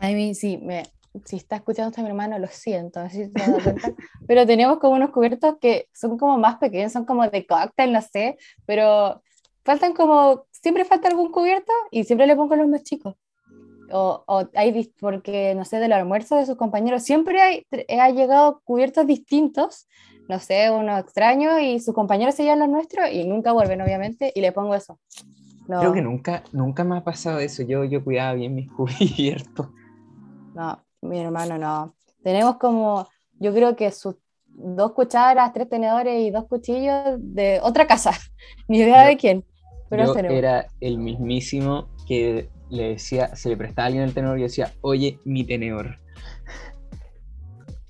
A mí sí, me, si está escuchando a mi hermano, lo siento, así pero tenemos como unos cubiertos que son como más pequeños, son como de cóctel, no sé, pero faltan como, siempre falta algún cubierto y siempre le pongo los más chicos. O, o hay, porque no sé, del almuerzo de sus compañeros, siempre hay, ha llegado cubiertos distintos no sé, uno extraño y sus compañeros se llevan los nuestros y nunca vuelven, obviamente, y le pongo eso. Creo que nunca, nunca me ha pasado eso. Yo, yo cuidaba bien mis cubiertos. No, mi hermano no. Tenemos como, yo creo que sus dos cucharas, tres tenedores y dos cuchillos de otra casa. Ni idea de quién. Pero yo era el mismísimo que le decía, se le prestaba a alguien el tenedor y decía, oye, mi tenedor.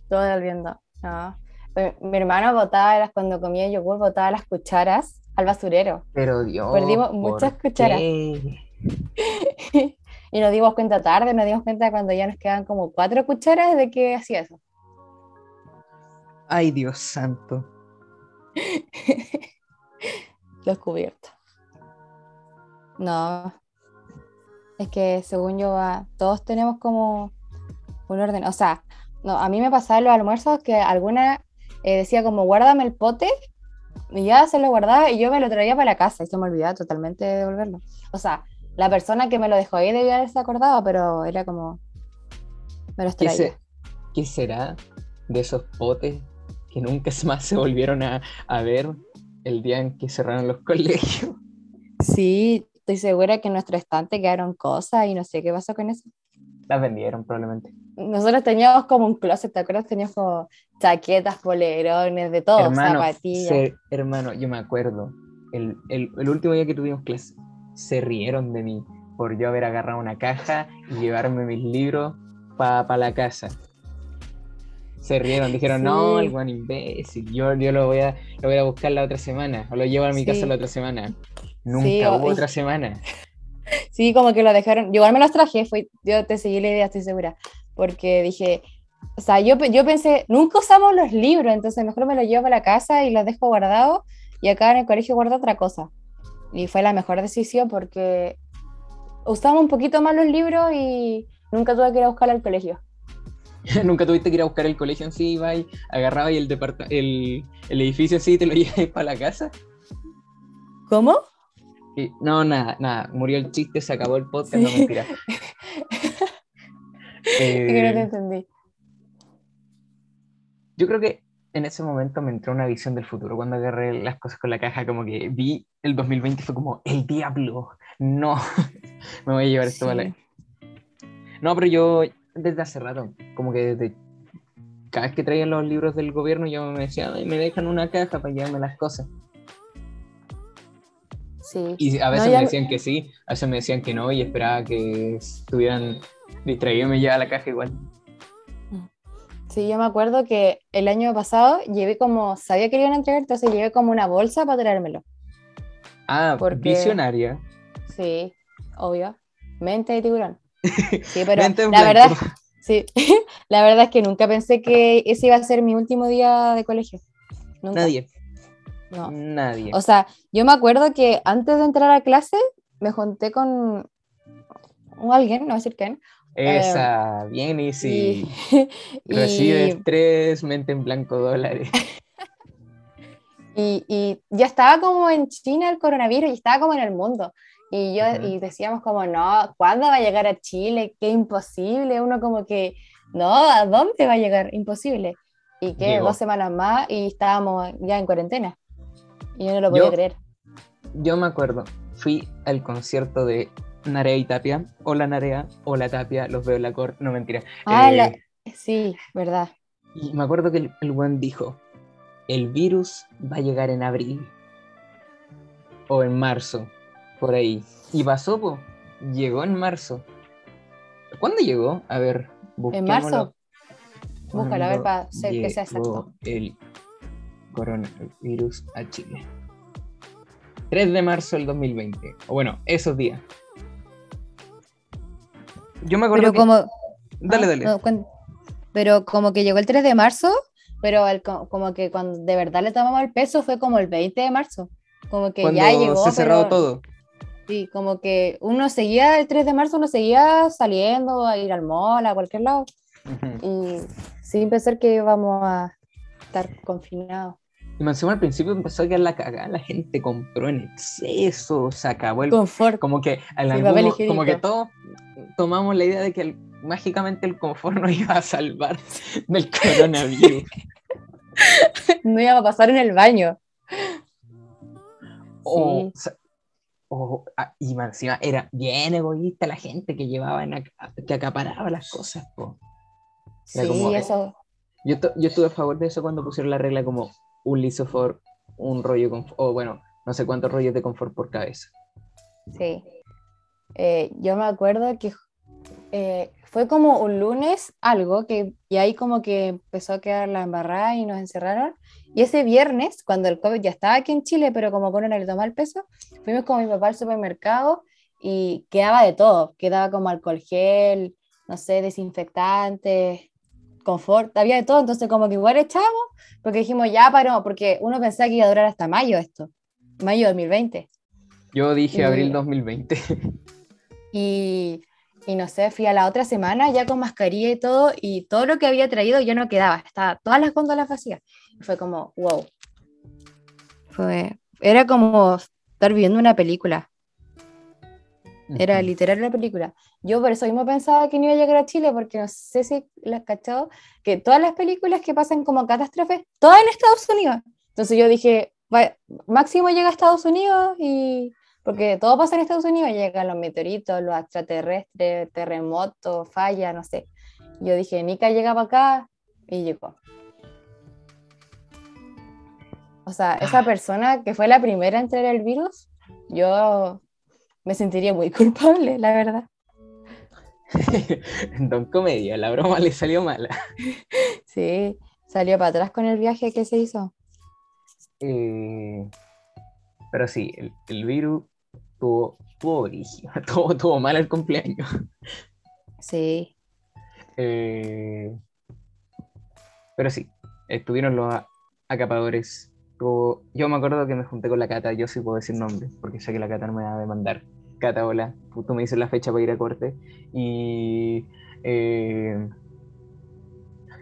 Todo viendo. No. Mi hermano botaba, cuando comía yogur, botaba las cucharas al basurero. Pero Dios. Perdimos muchas cucharas. y nos dimos cuenta tarde, nos dimos cuenta cuando ya nos quedaban como cuatro cucharas de que hacía eso. Ay, Dios santo. Los cubiertos. No. Es que según yo, todos tenemos como un orden. O sea, no, a mí me pasaba en los almuerzos que alguna eh, decía como guárdame el pote y ya se lo guardaba y yo me lo traía para la casa y se me olvidaba totalmente de devolverlo. O sea, la persona que me lo dejó ahí debía haberse acordado, pero era como me los traía. ¿Qué, será de esos potes que nunca más se volvieron a, a ver el día en que cerraron los colegios? Sí, estoy segura que en nuestro estante quedaron cosas y no sé qué pasó con eso. Las vendieron probablemente. Nosotros teníamos como un closet, ¿te acuerdas? Teníamos como chaquetas, polerones, de todo, hermano, zapatillas. hermano, yo me acuerdo, el, el, el, último día que tuvimos clase, se rieron de mí por yo haber agarrado una caja y llevarme mis libros para pa la casa. Se rieron, dijeron, no, el buen imbécil, yo, yo lo, voy a, lo voy a buscar la otra semana, o lo llevo a mi casa la otra semana. Nunca hubo otra semana. Sí, como que lo dejaron. Yo igual me los traje, fue, yo te seguí la idea, estoy segura. Porque dije, o sea, yo, yo pensé, nunca usamos los libros, entonces mejor me los llevo a la casa y los dejo guardados y acá en el colegio guardo otra cosa. Y fue la mejor decisión porque usamos un poquito más los libros y nunca tuve que ir a buscar al colegio. ¿Nunca tuviste que ir a buscar el colegio en sí, iba y agarraba y el, el, el edificio así te lo llevas para la casa? ¿Cómo? no, nada, nada. Murió el chiste, se acabó el podcast, no mentira. que no te eh, entendí. Yo creo que en ese momento me entró una visión del futuro. Cuando agarré las cosas con la caja, como que vi el 2020 fue como, el diablo, no, me voy a llevar esto vale. No, pero yo desde hace rato, como que desde cada vez que traían los libros del gobierno, yo me decía, me dejan una caja para llevarme las cosas. Sí. Y a veces me decían que sí, a veces me decían que no, y esperaba que estuvieran distraídos y me llevaba la caja igual. Sí, yo me acuerdo que el año pasado llevé como, sabía que iban a entregar, entonces llevé como una bolsa para traérmelo. Ah, visionaria. Sí, obvio. Mente de tiburón. Sí, pero la verdad, sí, la verdad es que nunca pensé que ese iba a ser mi último día de colegio. Nadie. No. Nadie. O sea, yo me acuerdo que antes de entrar a clase me junté con alguien, no voy a decir quién, esa, bien y si recibes tres, mente en blanco dólares. y, ya estaba como en China el coronavirus y estaba como en el mundo. Y yo y decíamos como, no, ¿cuándo va a llegar a Chile? Qué imposible. Uno como que, no, ¿a dónde va a llegar? Imposible. Y que dos semanas más y estábamos ya en cuarentena. Y yo no lo podía creer. Yo me acuerdo, fui al concierto de Narea y Tapia. Hola Narea, hola Tapia, los veo en la corte. No, mentira. Ah, eh, sí, verdad. Y me acuerdo que el, buen dijo, el virus va a llegar en abril. O en marzo, por ahí. Y pasó, po. llegó en marzo. ¿Cuándo llegó? A ver, En marzo. Búscalo, a ver, para ser que sea exacto. El coronavirus a Chile. 3 de marzo del 2020. O bueno, esos días. Yo me acuerdo. Pero como. Dale, ah, dale. pero como que llegó el 3 de marzo, pero como que cuando de verdad le tomamos el peso fue como el 20 de marzo. Como que ya llegó. Se cerró todo. Sí, como que uno seguía el 3 de marzo, uno seguía saliendo a ir al mall, a cualquier lado. Y sin pensar que íbamos a estar confinados. Y más al principio empezó a quedar la cagada, la gente compró en exceso, se acabó el confort. Como que, como que todos tomamos la idea de que mágicamente el confort nos iba a salvar del coronavirus. no iba a pasar en el baño. O, ah, y encima era bien egoísta la gente que llevaba, que acaparaba las cosas. sí, eso. Yo, yo estuve a favor de eso cuando pusieron la regla como un lisofor, un rollo, con, o bueno, no sé cuántos rollos de confort por cabeza. Sí. Eh, yo me acuerdo que eh, fue como un lunes algo, que, y ahí como que empezó a quedar la embarrada y nos encerraron. Y ese viernes, cuando el COVID ya estaba aquí en Chile, pero como Corona le tomó el peso, fuimos con mi papá al supermercado y quedaba de todo. Quedaba como alcohol gel, no sé, desinfectante, confort, había de todo, entonces como que igual echamos, porque dijimos ya paró, porque uno pensaba que iba a durar hasta mayo esto, mayo 2020. Yo dije abril 2020. Y, y no sé, fui a la otra semana ya con mascarilla y todo, y todo lo que había traído ya no quedaba, estaba todas las góndolas vacías. fue como, wow. Fue, era como estar viendo una película. Era literal la película. Yo por eso mismo pensaba que no iba a llegar a Chile, porque no sé si las cachado, que todas las películas que pasan como catástrofes, todas en Estados Unidos. Entonces yo dije, máximo llega a Estados Unidos y... Porque todo pasa en Estados Unidos, llegan los meteoritos, los extraterrestres, terremotos, falla, no sé. Yo dije, Nica llega para acá y llegó. O sea, esa ah. persona que fue la primera en traer el virus, yo me sentiría muy culpable, la verdad. Don Comedia, la broma le salió mala. Sí, salió para atrás con el viaje que se hizo. Eh, pero sí, el, virus tuvo, tuvo tuvo, tuvo mal el cumpleaños. Sí. Eh, pero sí, estuvieron los acapadores. yo me acuerdo que me junté con la Cata, yo sí puedo decir nombre, porque sé que la Cata no me va a demandar. Cata, hola, tú me dices la fecha para ir a corte. Y eh,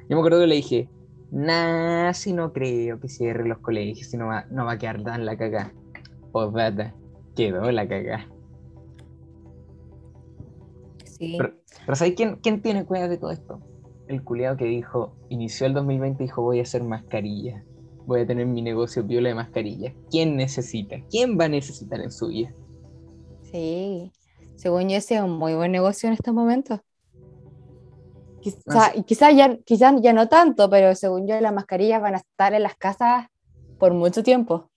yo me acuerdo que le dije, nah, si no creo que cierre los colegios, si no va, no va a quedar tan la cagada. Postdata, quedó la cagada. Sí. Pero, pero ¿sabes quién, quién tiene cuidado de todo esto? El culiado que dijo, inició el 2020 y dijo, voy a hacer mascarilla. Voy a tener mi negocio viola de mascarilla. ¿Quién necesita? ¿Quién va a necesitar en su vida? Sí. Según yo, ese es un muy buen negocio en estos momentos. Ah, Quizá, ya, quizá ya no tanto, pero según yo, las mascarillas van a estar en las casas por mucho tiempo.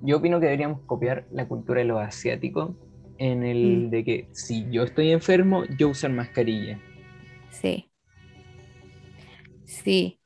Yo opino que deberíamos copiar la cultura de los asiáticos en el Mm. de que si yo estoy enfermo, yo usar mascarilla. Sí. Sí,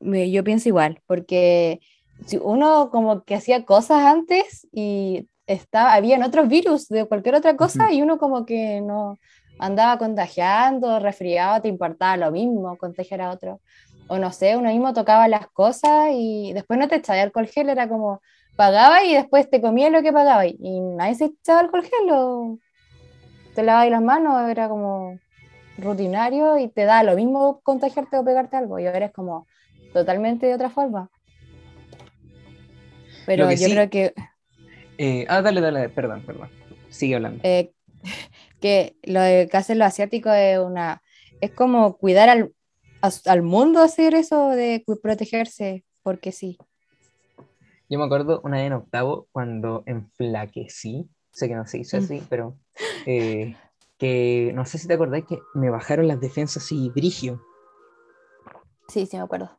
yo pienso igual, porque si uno como que hacía cosas antes y estaba, habían otros virus de cualquier otra cosa y uno como que no andaba contagiando, resfriado, te importaba lo mismo contagiar a otro. O no sé, uno mismo tocaba las cosas y después no te echaba alcohol gel, era como pagaba y después te comía lo que pagaba y nadie se echaba alcohol gel o te lavabas las manos, era como rutinario y te da lo mismo contagiarte o pegarte algo. Y ahora es como totalmente de otra forma. Pero yo sí- creo que, Eh, ah, dale, dale, perdón, perdón. Sigue hablando. eh, que lo de que hacen los asiáticos es una. Es como cuidar al, al mundo hacer eso de protegerse, porque sí. Yo me acuerdo una vez en octavo cuando enflaquecí, sé que no se hizo Mm. así, pero eh, que no sé si te acordáis que me bajaron las defensas así brigio Sí, sí, me acuerdo.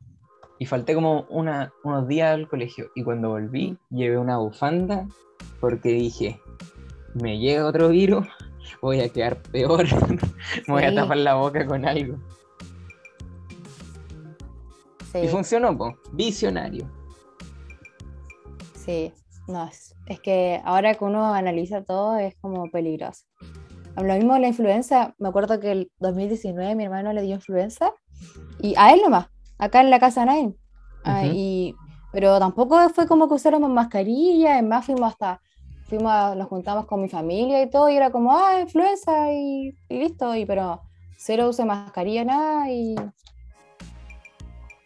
Y falté como una, unos días al colegio y cuando volví llevé una bufanda porque dije, me llega otro virus, voy a quedar peor, me voy a tapar la boca con algo. Sí, Y funcionó, po, visionario. sí. No, es, es que ahora que uno analiza todo es como peligroso. Lo mismo de la influenza, me acuerdo que el 2019 mi hermano le dio influenza y a él nomás, acá en la casa nadie. Ah, y, pero tampoco fue como que usáramos mascarilla, es más fuimos hasta, fuimos a- nos juntamos con mi familia y todo, y era como, ah, influenza y, y listo, y pero cero uso de mascarilla, nada, y,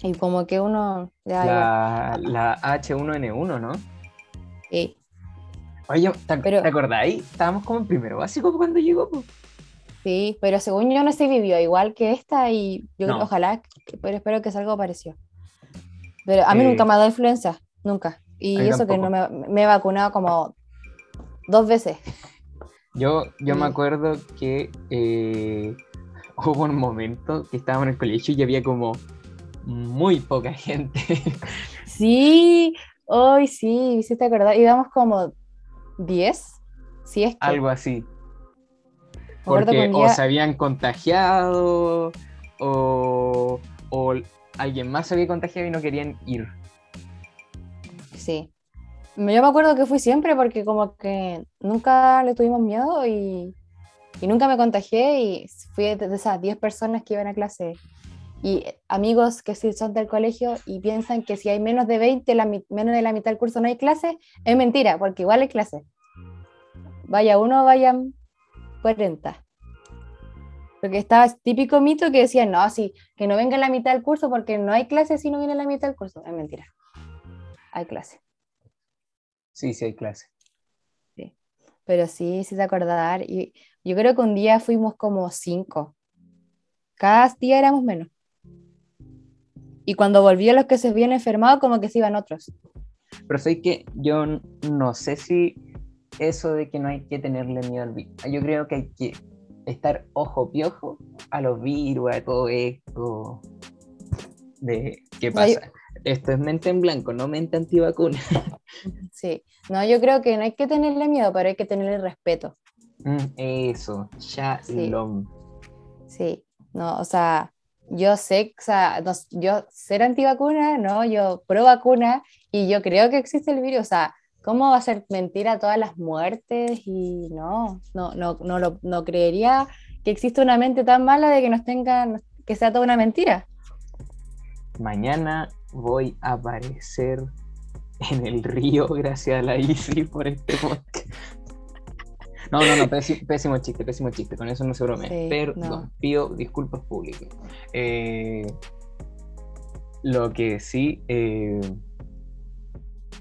y como que uno igual. La, la H1N1, ¿no? Sí, Oye, ¿te, Pero- ¿te acordáis? Estábamos como en primero básico cuando llegó. Sí, pero según yo no se vivió igual que esta, y yo No. ojalá, pero espero que sea algo parecido. Pero a mí Eh, nunca me ha dado influenza, nunca. Y eso que no me, me he vacunado como dos veces. Yo, yo me Sí. acuerdo que eh, hubo un momento que estábamos en el colegio y había como muy poca gente. Sí, hoy sí, me hiciste acordar. Íbamos como 10, si es que. algo así. Porque o se habían contagiado o, o alguien más se había contagiado y no querían ir. Sí. Yo me acuerdo que fui siempre porque como que nunca le tuvimos miedo y, y nunca me contagié y fui de esas 10 personas que iban a clase. Y amigos que sí son del colegio y piensan que si hay menos de 20, la, menos de la mitad del curso no hay clase, es mentira, porque igual hay clase. Vaya uno, vayan 40. Porque estaba el típico mito que decían, no, sí, que no venga la mitad del curso porque no hay clase si no viene la mitad del curso. Es mentira. Hay clase. Sí, sí hay clase. Pero sí, sí se acordar. Y yo creo que un día fuimos como cinco. Cada día éramos menos. Y cuando volvió los que se habían enfermado, como que se iban otros. Pero sé que yo no sé si eso de que no hay que tenerle miedo al virus. Yo creo que hay que estar ojo piojo a los virus, a todo esto. De qué yo- pasa. Esto es mente en blanco, no mente antivacuna. Sí. No, yo creo que no hay que tenerle miedo, pero hay que tenerle respeto. Mm, Eso, shalom. Sí. No, o sea, yo sé, o sea, no- yo ser antivacuna, no, yo pro vacuna y yo creo que existe el virus. O sea, ¿cómo va a ser mentira todas las muertes? Y no, no, no, no, lo, no creería que existe una mente tan mala de que nos tengan, que sea toda una mentira. Mañana voy a aparecer en el río gracias a la ICI por este podcast. No, no, no, pési- pésimo, chiste, pésimo chiste, con eso no se bromea. Sí, Perdón, no. pido disculpas públicas. Eh, lo que sí, eh,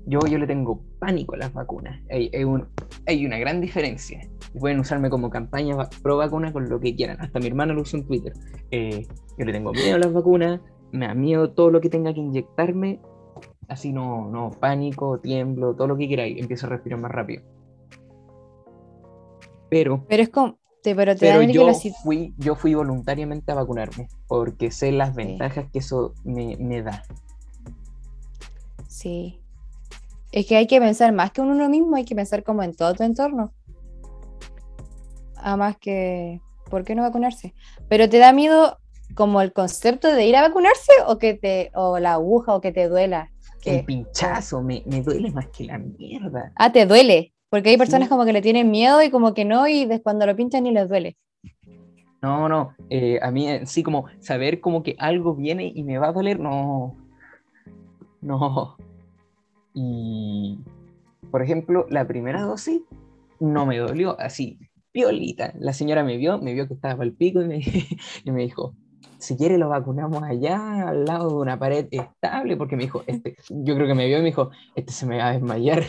yo, yo le tengo pánico a las vacunas. Hay, hay, un- hay una gran diferencia. Pueden usarme como campaña pro vacuna con lo que quieran. Hasta mi hermana lo usa en Twitter. Eh, yo le tengo miedo a las vacunas, me da miedo todo lo que tenga que inyectarme. Así no, no, pánico, tiemblo, todo lo que queráis. Empiezo a respirar más rápido. Pero Pero es como, te, pero te pero yo fui, yo fui voluntariamente a vacunarme porque sé las ventajas que eso me, me da. Sí. Es que hay que pensar más que en uno mismo, hay que pensar como en todo tu entorno. Además que, ¿por qué no vacunarse? Pero te da miedo como el concepto de ir a vacunarse o que te, o la aguja o que te duela. El Que, pinchazo me, me duele más que la mierda. ah, te duele. Porque hay personas Sí. como que le tienen miedo y como que no, y cuando lo pinchan ni les duele. No, no, eh, a mí eh, sí como saber como que algo viene y me va a doler, no, no. Y, por ejemplo, la primera dosis no me dolió, así, piolita. La señora me vio, me vio que estaba el pico y me, y me dijo, si quiere lo vacunamos allá, al lado de una pared estable, porque me dijo, este, yo creo que me vio y me dijo, este se me va a desmayar.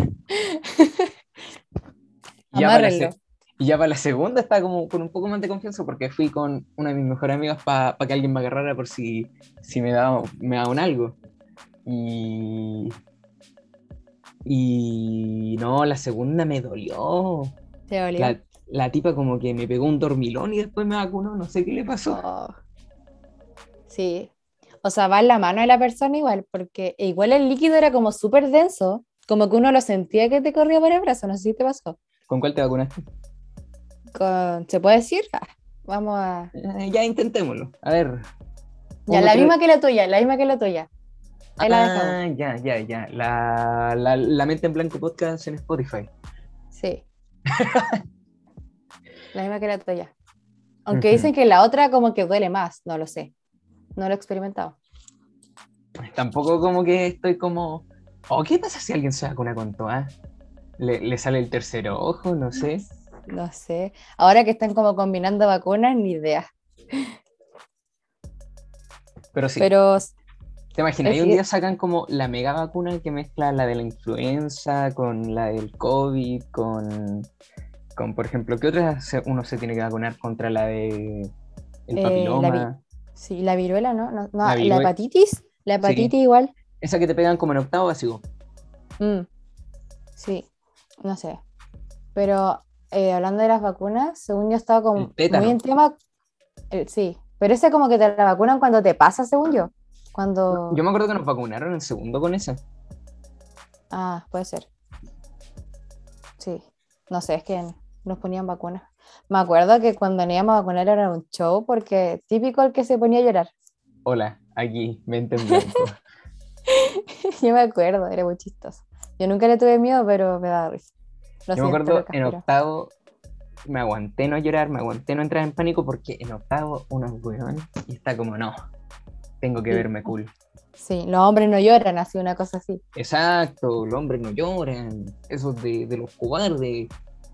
Y ya para la y ya para la segunda estaba como con un poco más de confianza porque fui con una de mis mejores amigas para que alguien me agarrara por si, si me daba me daban algo. Y. Y no, la segunda me dolió. Te dolió. La, la tipa como que me pegó un dormilón y después me vacunó, no sé qué le pasó. Oh. Sí. O sea, va en la mano de la persona igual, porque igual el líquido era como súper denso, como que uno lo sentía que te corría por el brazo, no sé si te pasó. ¿Con cuál te vacunaste? Con- ¿Se puede decir? Ah, vamos a... Eh, ya intentémoslo. A ver. Ya, la misma que la tuya, la misma que la tuya. La. Ah, ya, ya, ya. La, la, la mente en blanco podcast en Spotify. Sí. la misma que la tuya. Aunque dicen que la otra como que duele más, no lo sé. No lo he experimentado. Tampoco como que estoy como. ¿O qué pasa si alguien se vacuna con todas? ¿Le, le sale el tercer ojo? No sé. No sé. Ahora que están como combinando vacunas, ni idea. Pero sí. Pero ¿Te imaginas? Y un día sacan como la mega vacuna que mezcla la de la influenza con la del COVID, con. con por ejemplo, ¿qué otras uno se tiene que vacunar contra la de. el Eh, la papiloma? sí, la viruela, ¿no? No, no, La hepatitis. La hepatitis igual. Esa que te pegan como en octavo básico. Mm, Sí, no sé. Pero eh, hablando de las vacunas, según yo estaba como muy en tema. el- sí, pero ese como que te la vacunan cuando te pasa, según yo. Cuando. Yo me acuerdo que nos vacunaron en segundo con esa. Ah, puede ser. Sí, no sé, es que nos ponían vacunas. Me acuerdo que cuando nos íbamos a vacunar era un show porque típico el que se ponía a llorar. Hola, aquí, mente en blanco. Yo me acuerdo, era muy chistoso. Yo nunca le tuve miedo, pero me daba risa. Lo Yo me acuerdo en pero- octavo me aguanté no llorar, me aguanté no entrar en pánico porque en octavo uno es weón y está como no, tengo que Sí. verme cool. Sí, los hombres no lloran, así una cosa así. Exacto, los hombres no lloran, esos de, de los cobardes.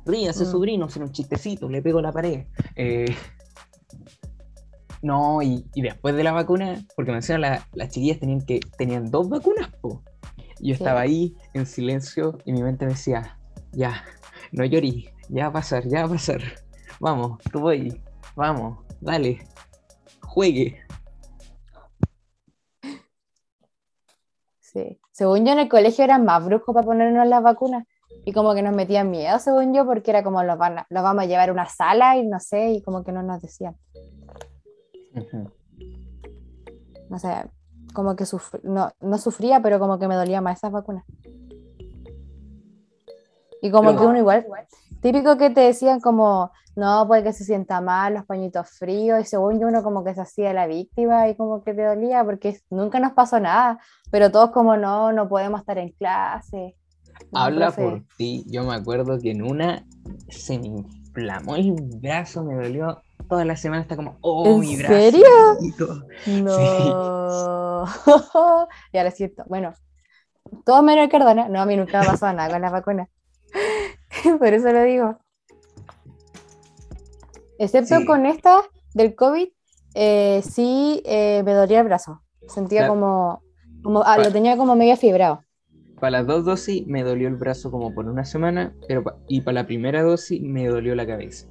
Ríase, Mm. sobrino, hacer un chistecito, le pego la pared. Eh, no, y, y después de la vacuna, porque me decían la- las chiquillas tenían que tenían dos vacunas, po. Y yo estaba ahí en silencio y mi mente me decía, ya, no llorí, ya va a pasar, ya va a pasar. Vamos, tú voy, vamos, dale, juegue. Sí. Según yo en el colegio eran más bruscos para ponernos las vacunas. Y como que nos metían miedo, según yo, porque era como los, van a- los vamos a llevar a una sala y no sé, y como que no nos decían. No sé, como que no, no sufría, pero como que me dolía más esas vacunas. Y como Pero- que uno igual, típico que te decían como, no, puede que se sienta mal, los pañitos fríos, y según yo uno como que se hacía la víctima y como que te dolía, porque nunca nos pasó nada, pero todos como, no, no podemos estar en clase. No, Habla profe. por ti. Yo me acuerdo que en una se me inflamó el brazo, me dolió toda la semana. Está como, oh, ¿En mi brazo. serio? chiquito". No. ya lo siento. Bueno, todo menos el Cardona. No, a mí nunca me pasado nada con la vacuna. Por eso lo digo. Excepto Sí. con esta del COVID, eh, sí eh, me dolía el brazo. Sentía como, como ah, lo tenía como medio fibrado. para las dos dosis me dolió el brazo como por una semana, pero y para la primera dosis me dolió la cabeza.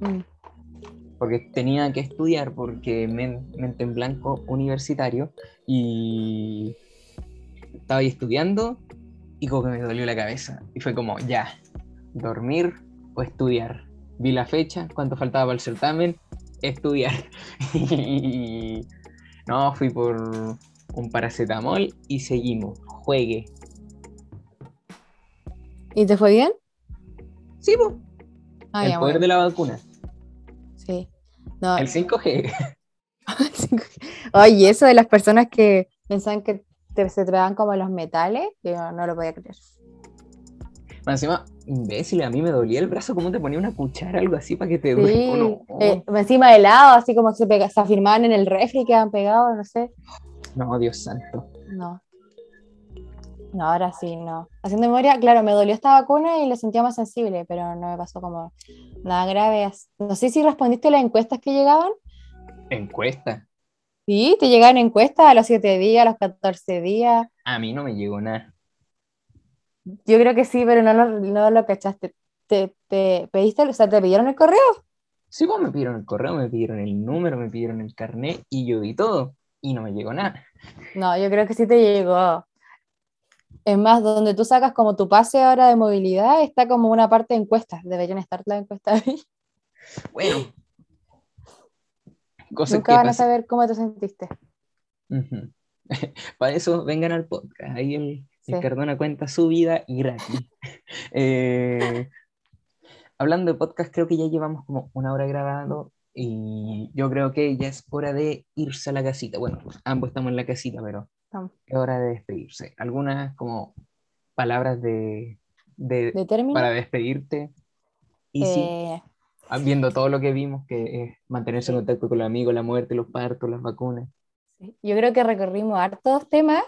Mm. Porque tenía que estudiar, porque mente en blanco universitario, y estaba ahí estudiando y como que me dolió la cabeza. Y fue como, ya, dormir o estudiar. Vi la fecha, cuánto faltaba para el certamen, estudiar. no, fui por un paracetamol y seguimos. Juegue. ¿Y te fue bien? Sí, pues. el poder de la vacuna. Sí. el 5G. Oye, eso de las personas que pensaban que se traban como los metales, yo no lo podía creer. Encima, imbécil, a mí me dolía el brazo, ¿cómo te ponía una cuchara, algo así para que te duele? No. Eh, encima de lado, así como se, se afirmaban en el refri, que han pegado, no sé. No, Dios santo. No. No, ahora sí, no. Haciendo memoria, claro, me dolió esta vacuna y lo sentía más sensible, pero no me pasó como nada grave. No sé si respondiste a las encuestas que llegaban. ¿Encuestas? Sí, te llegaban encuestas a los 7 días, a los 14 días. A mí no me llegó nada. Yo creo que sí, pero no lo, no lo cachaste. ¿Te, ¿Te, pediste, o sea, te pidieron el correo? Sí, pues me pidieron el correo, me pidieron el número, me pidieron el carnet y yo di todo y no me llegó nada. No, yo creo que sí te llegó. Es más, donde tú sacas como tu pase ahora de movilidad, está como una parte de encuestas. Deberían estar las encuestas ahí. Bueno. Nunca van a saber cómo te sentiste. Para eso vengan al podcast. Ahí el, Cardona cuenta su vida y gratis. Eh, hablando de podcast, creo que ya llevamos como una hora grabando y yo creo que ya es hora de irse a la casita. Bueno, ambos estamos en la casita, pero es hora de despedirse. Algunas como palabras de, de, para despedirte. Y sí, eh, viendo todo lo que vimos, que es mantenerse en contacto con los amigos, la muerte, los partos, las vacunas. Yo creo que recorrimos hartos temas,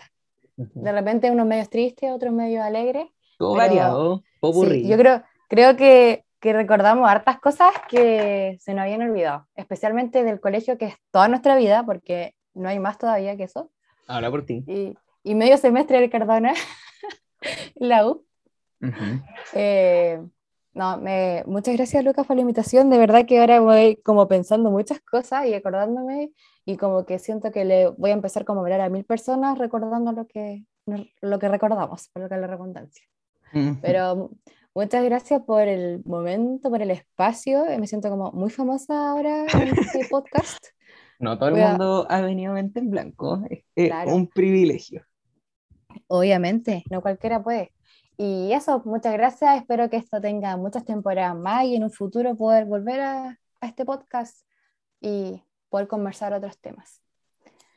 de repente unos medios tristes, otros medios alegres. Todo variado, sí, Yo creo, creo que que recordamos hartas cosas que se nos habían olvidado, especialmente del colegio, que es toda nuestra vida, porque no hay más todavía que eso. Habla por ti. Y, y medio semestre de Cardona, la U. Eh, no, me, muchas gracias Lucas por la invitación, de verdad que ahora voy como pensando muchas cosas y acordándome y como que siento que le voy a empezar como a hablar a mil personas recordando lo que, lo que recordamos, por lo que es la redundancia. Pero Muchas gracias por el momento, por el espacio. Me siento como muy famosa ahora en este podcast. No todo el mundo ha venido mente en blanco. Es un privilegio. Obviamente, no cualquiera puede. Y eso, muchas gracias. Espero que esto tenga muchas temporadas más y en un futuro poder volver a, este podcast y poder conversar otros temas.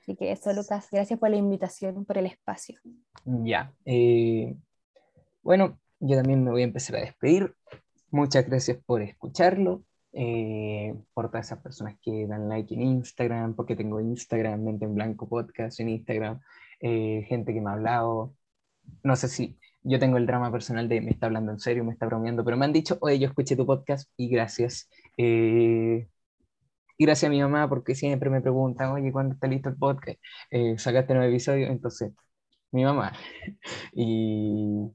Así que eso, Lucas, gracias por la invitación, por el espacio. Ya. Eh, bueno, yo también me voy a empezar a despedir. Muchas gracias por escucharlo, eh, por todas esas personas que dan like en Instagram, porque tengo Instagram, Mente en Blanco Podcast en Instagram, eh, gente que me ha hablado. No sé si yo tengo el drama personal de me está hablando en serio, me está bromeando, pero me han dicho, oye, yo escuché tu podcast y gracias. Eh, y gracias a mi mamá porque siempre me pregunta, oye, ¿cuándo está listo el podcast? ¿Sacaste nuevo episodio? Entonces, mi mamá. y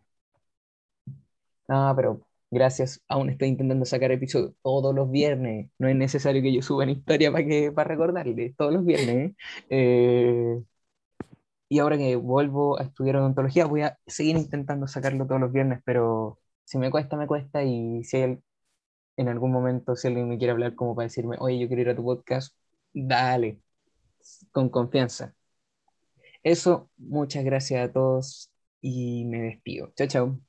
no, pero gracias, aún estoy intentando sacar episodios todos los viernes. No es necesario que yo suba en historia para, que, para recordarles, todos los viernes. Eh, y ahora que vuelvo a estudiar odontología, voy a seguir intentando sacarlo todos los viernes, pero si me cuesta, me cuesta. Y si hay, en algún momento, si alguien me quiere hablar como para decirme, oye, yo quiero ir a tu podcast, dale, con confianza. Eso, muchas gracias a todos y me despido. Chao, chao.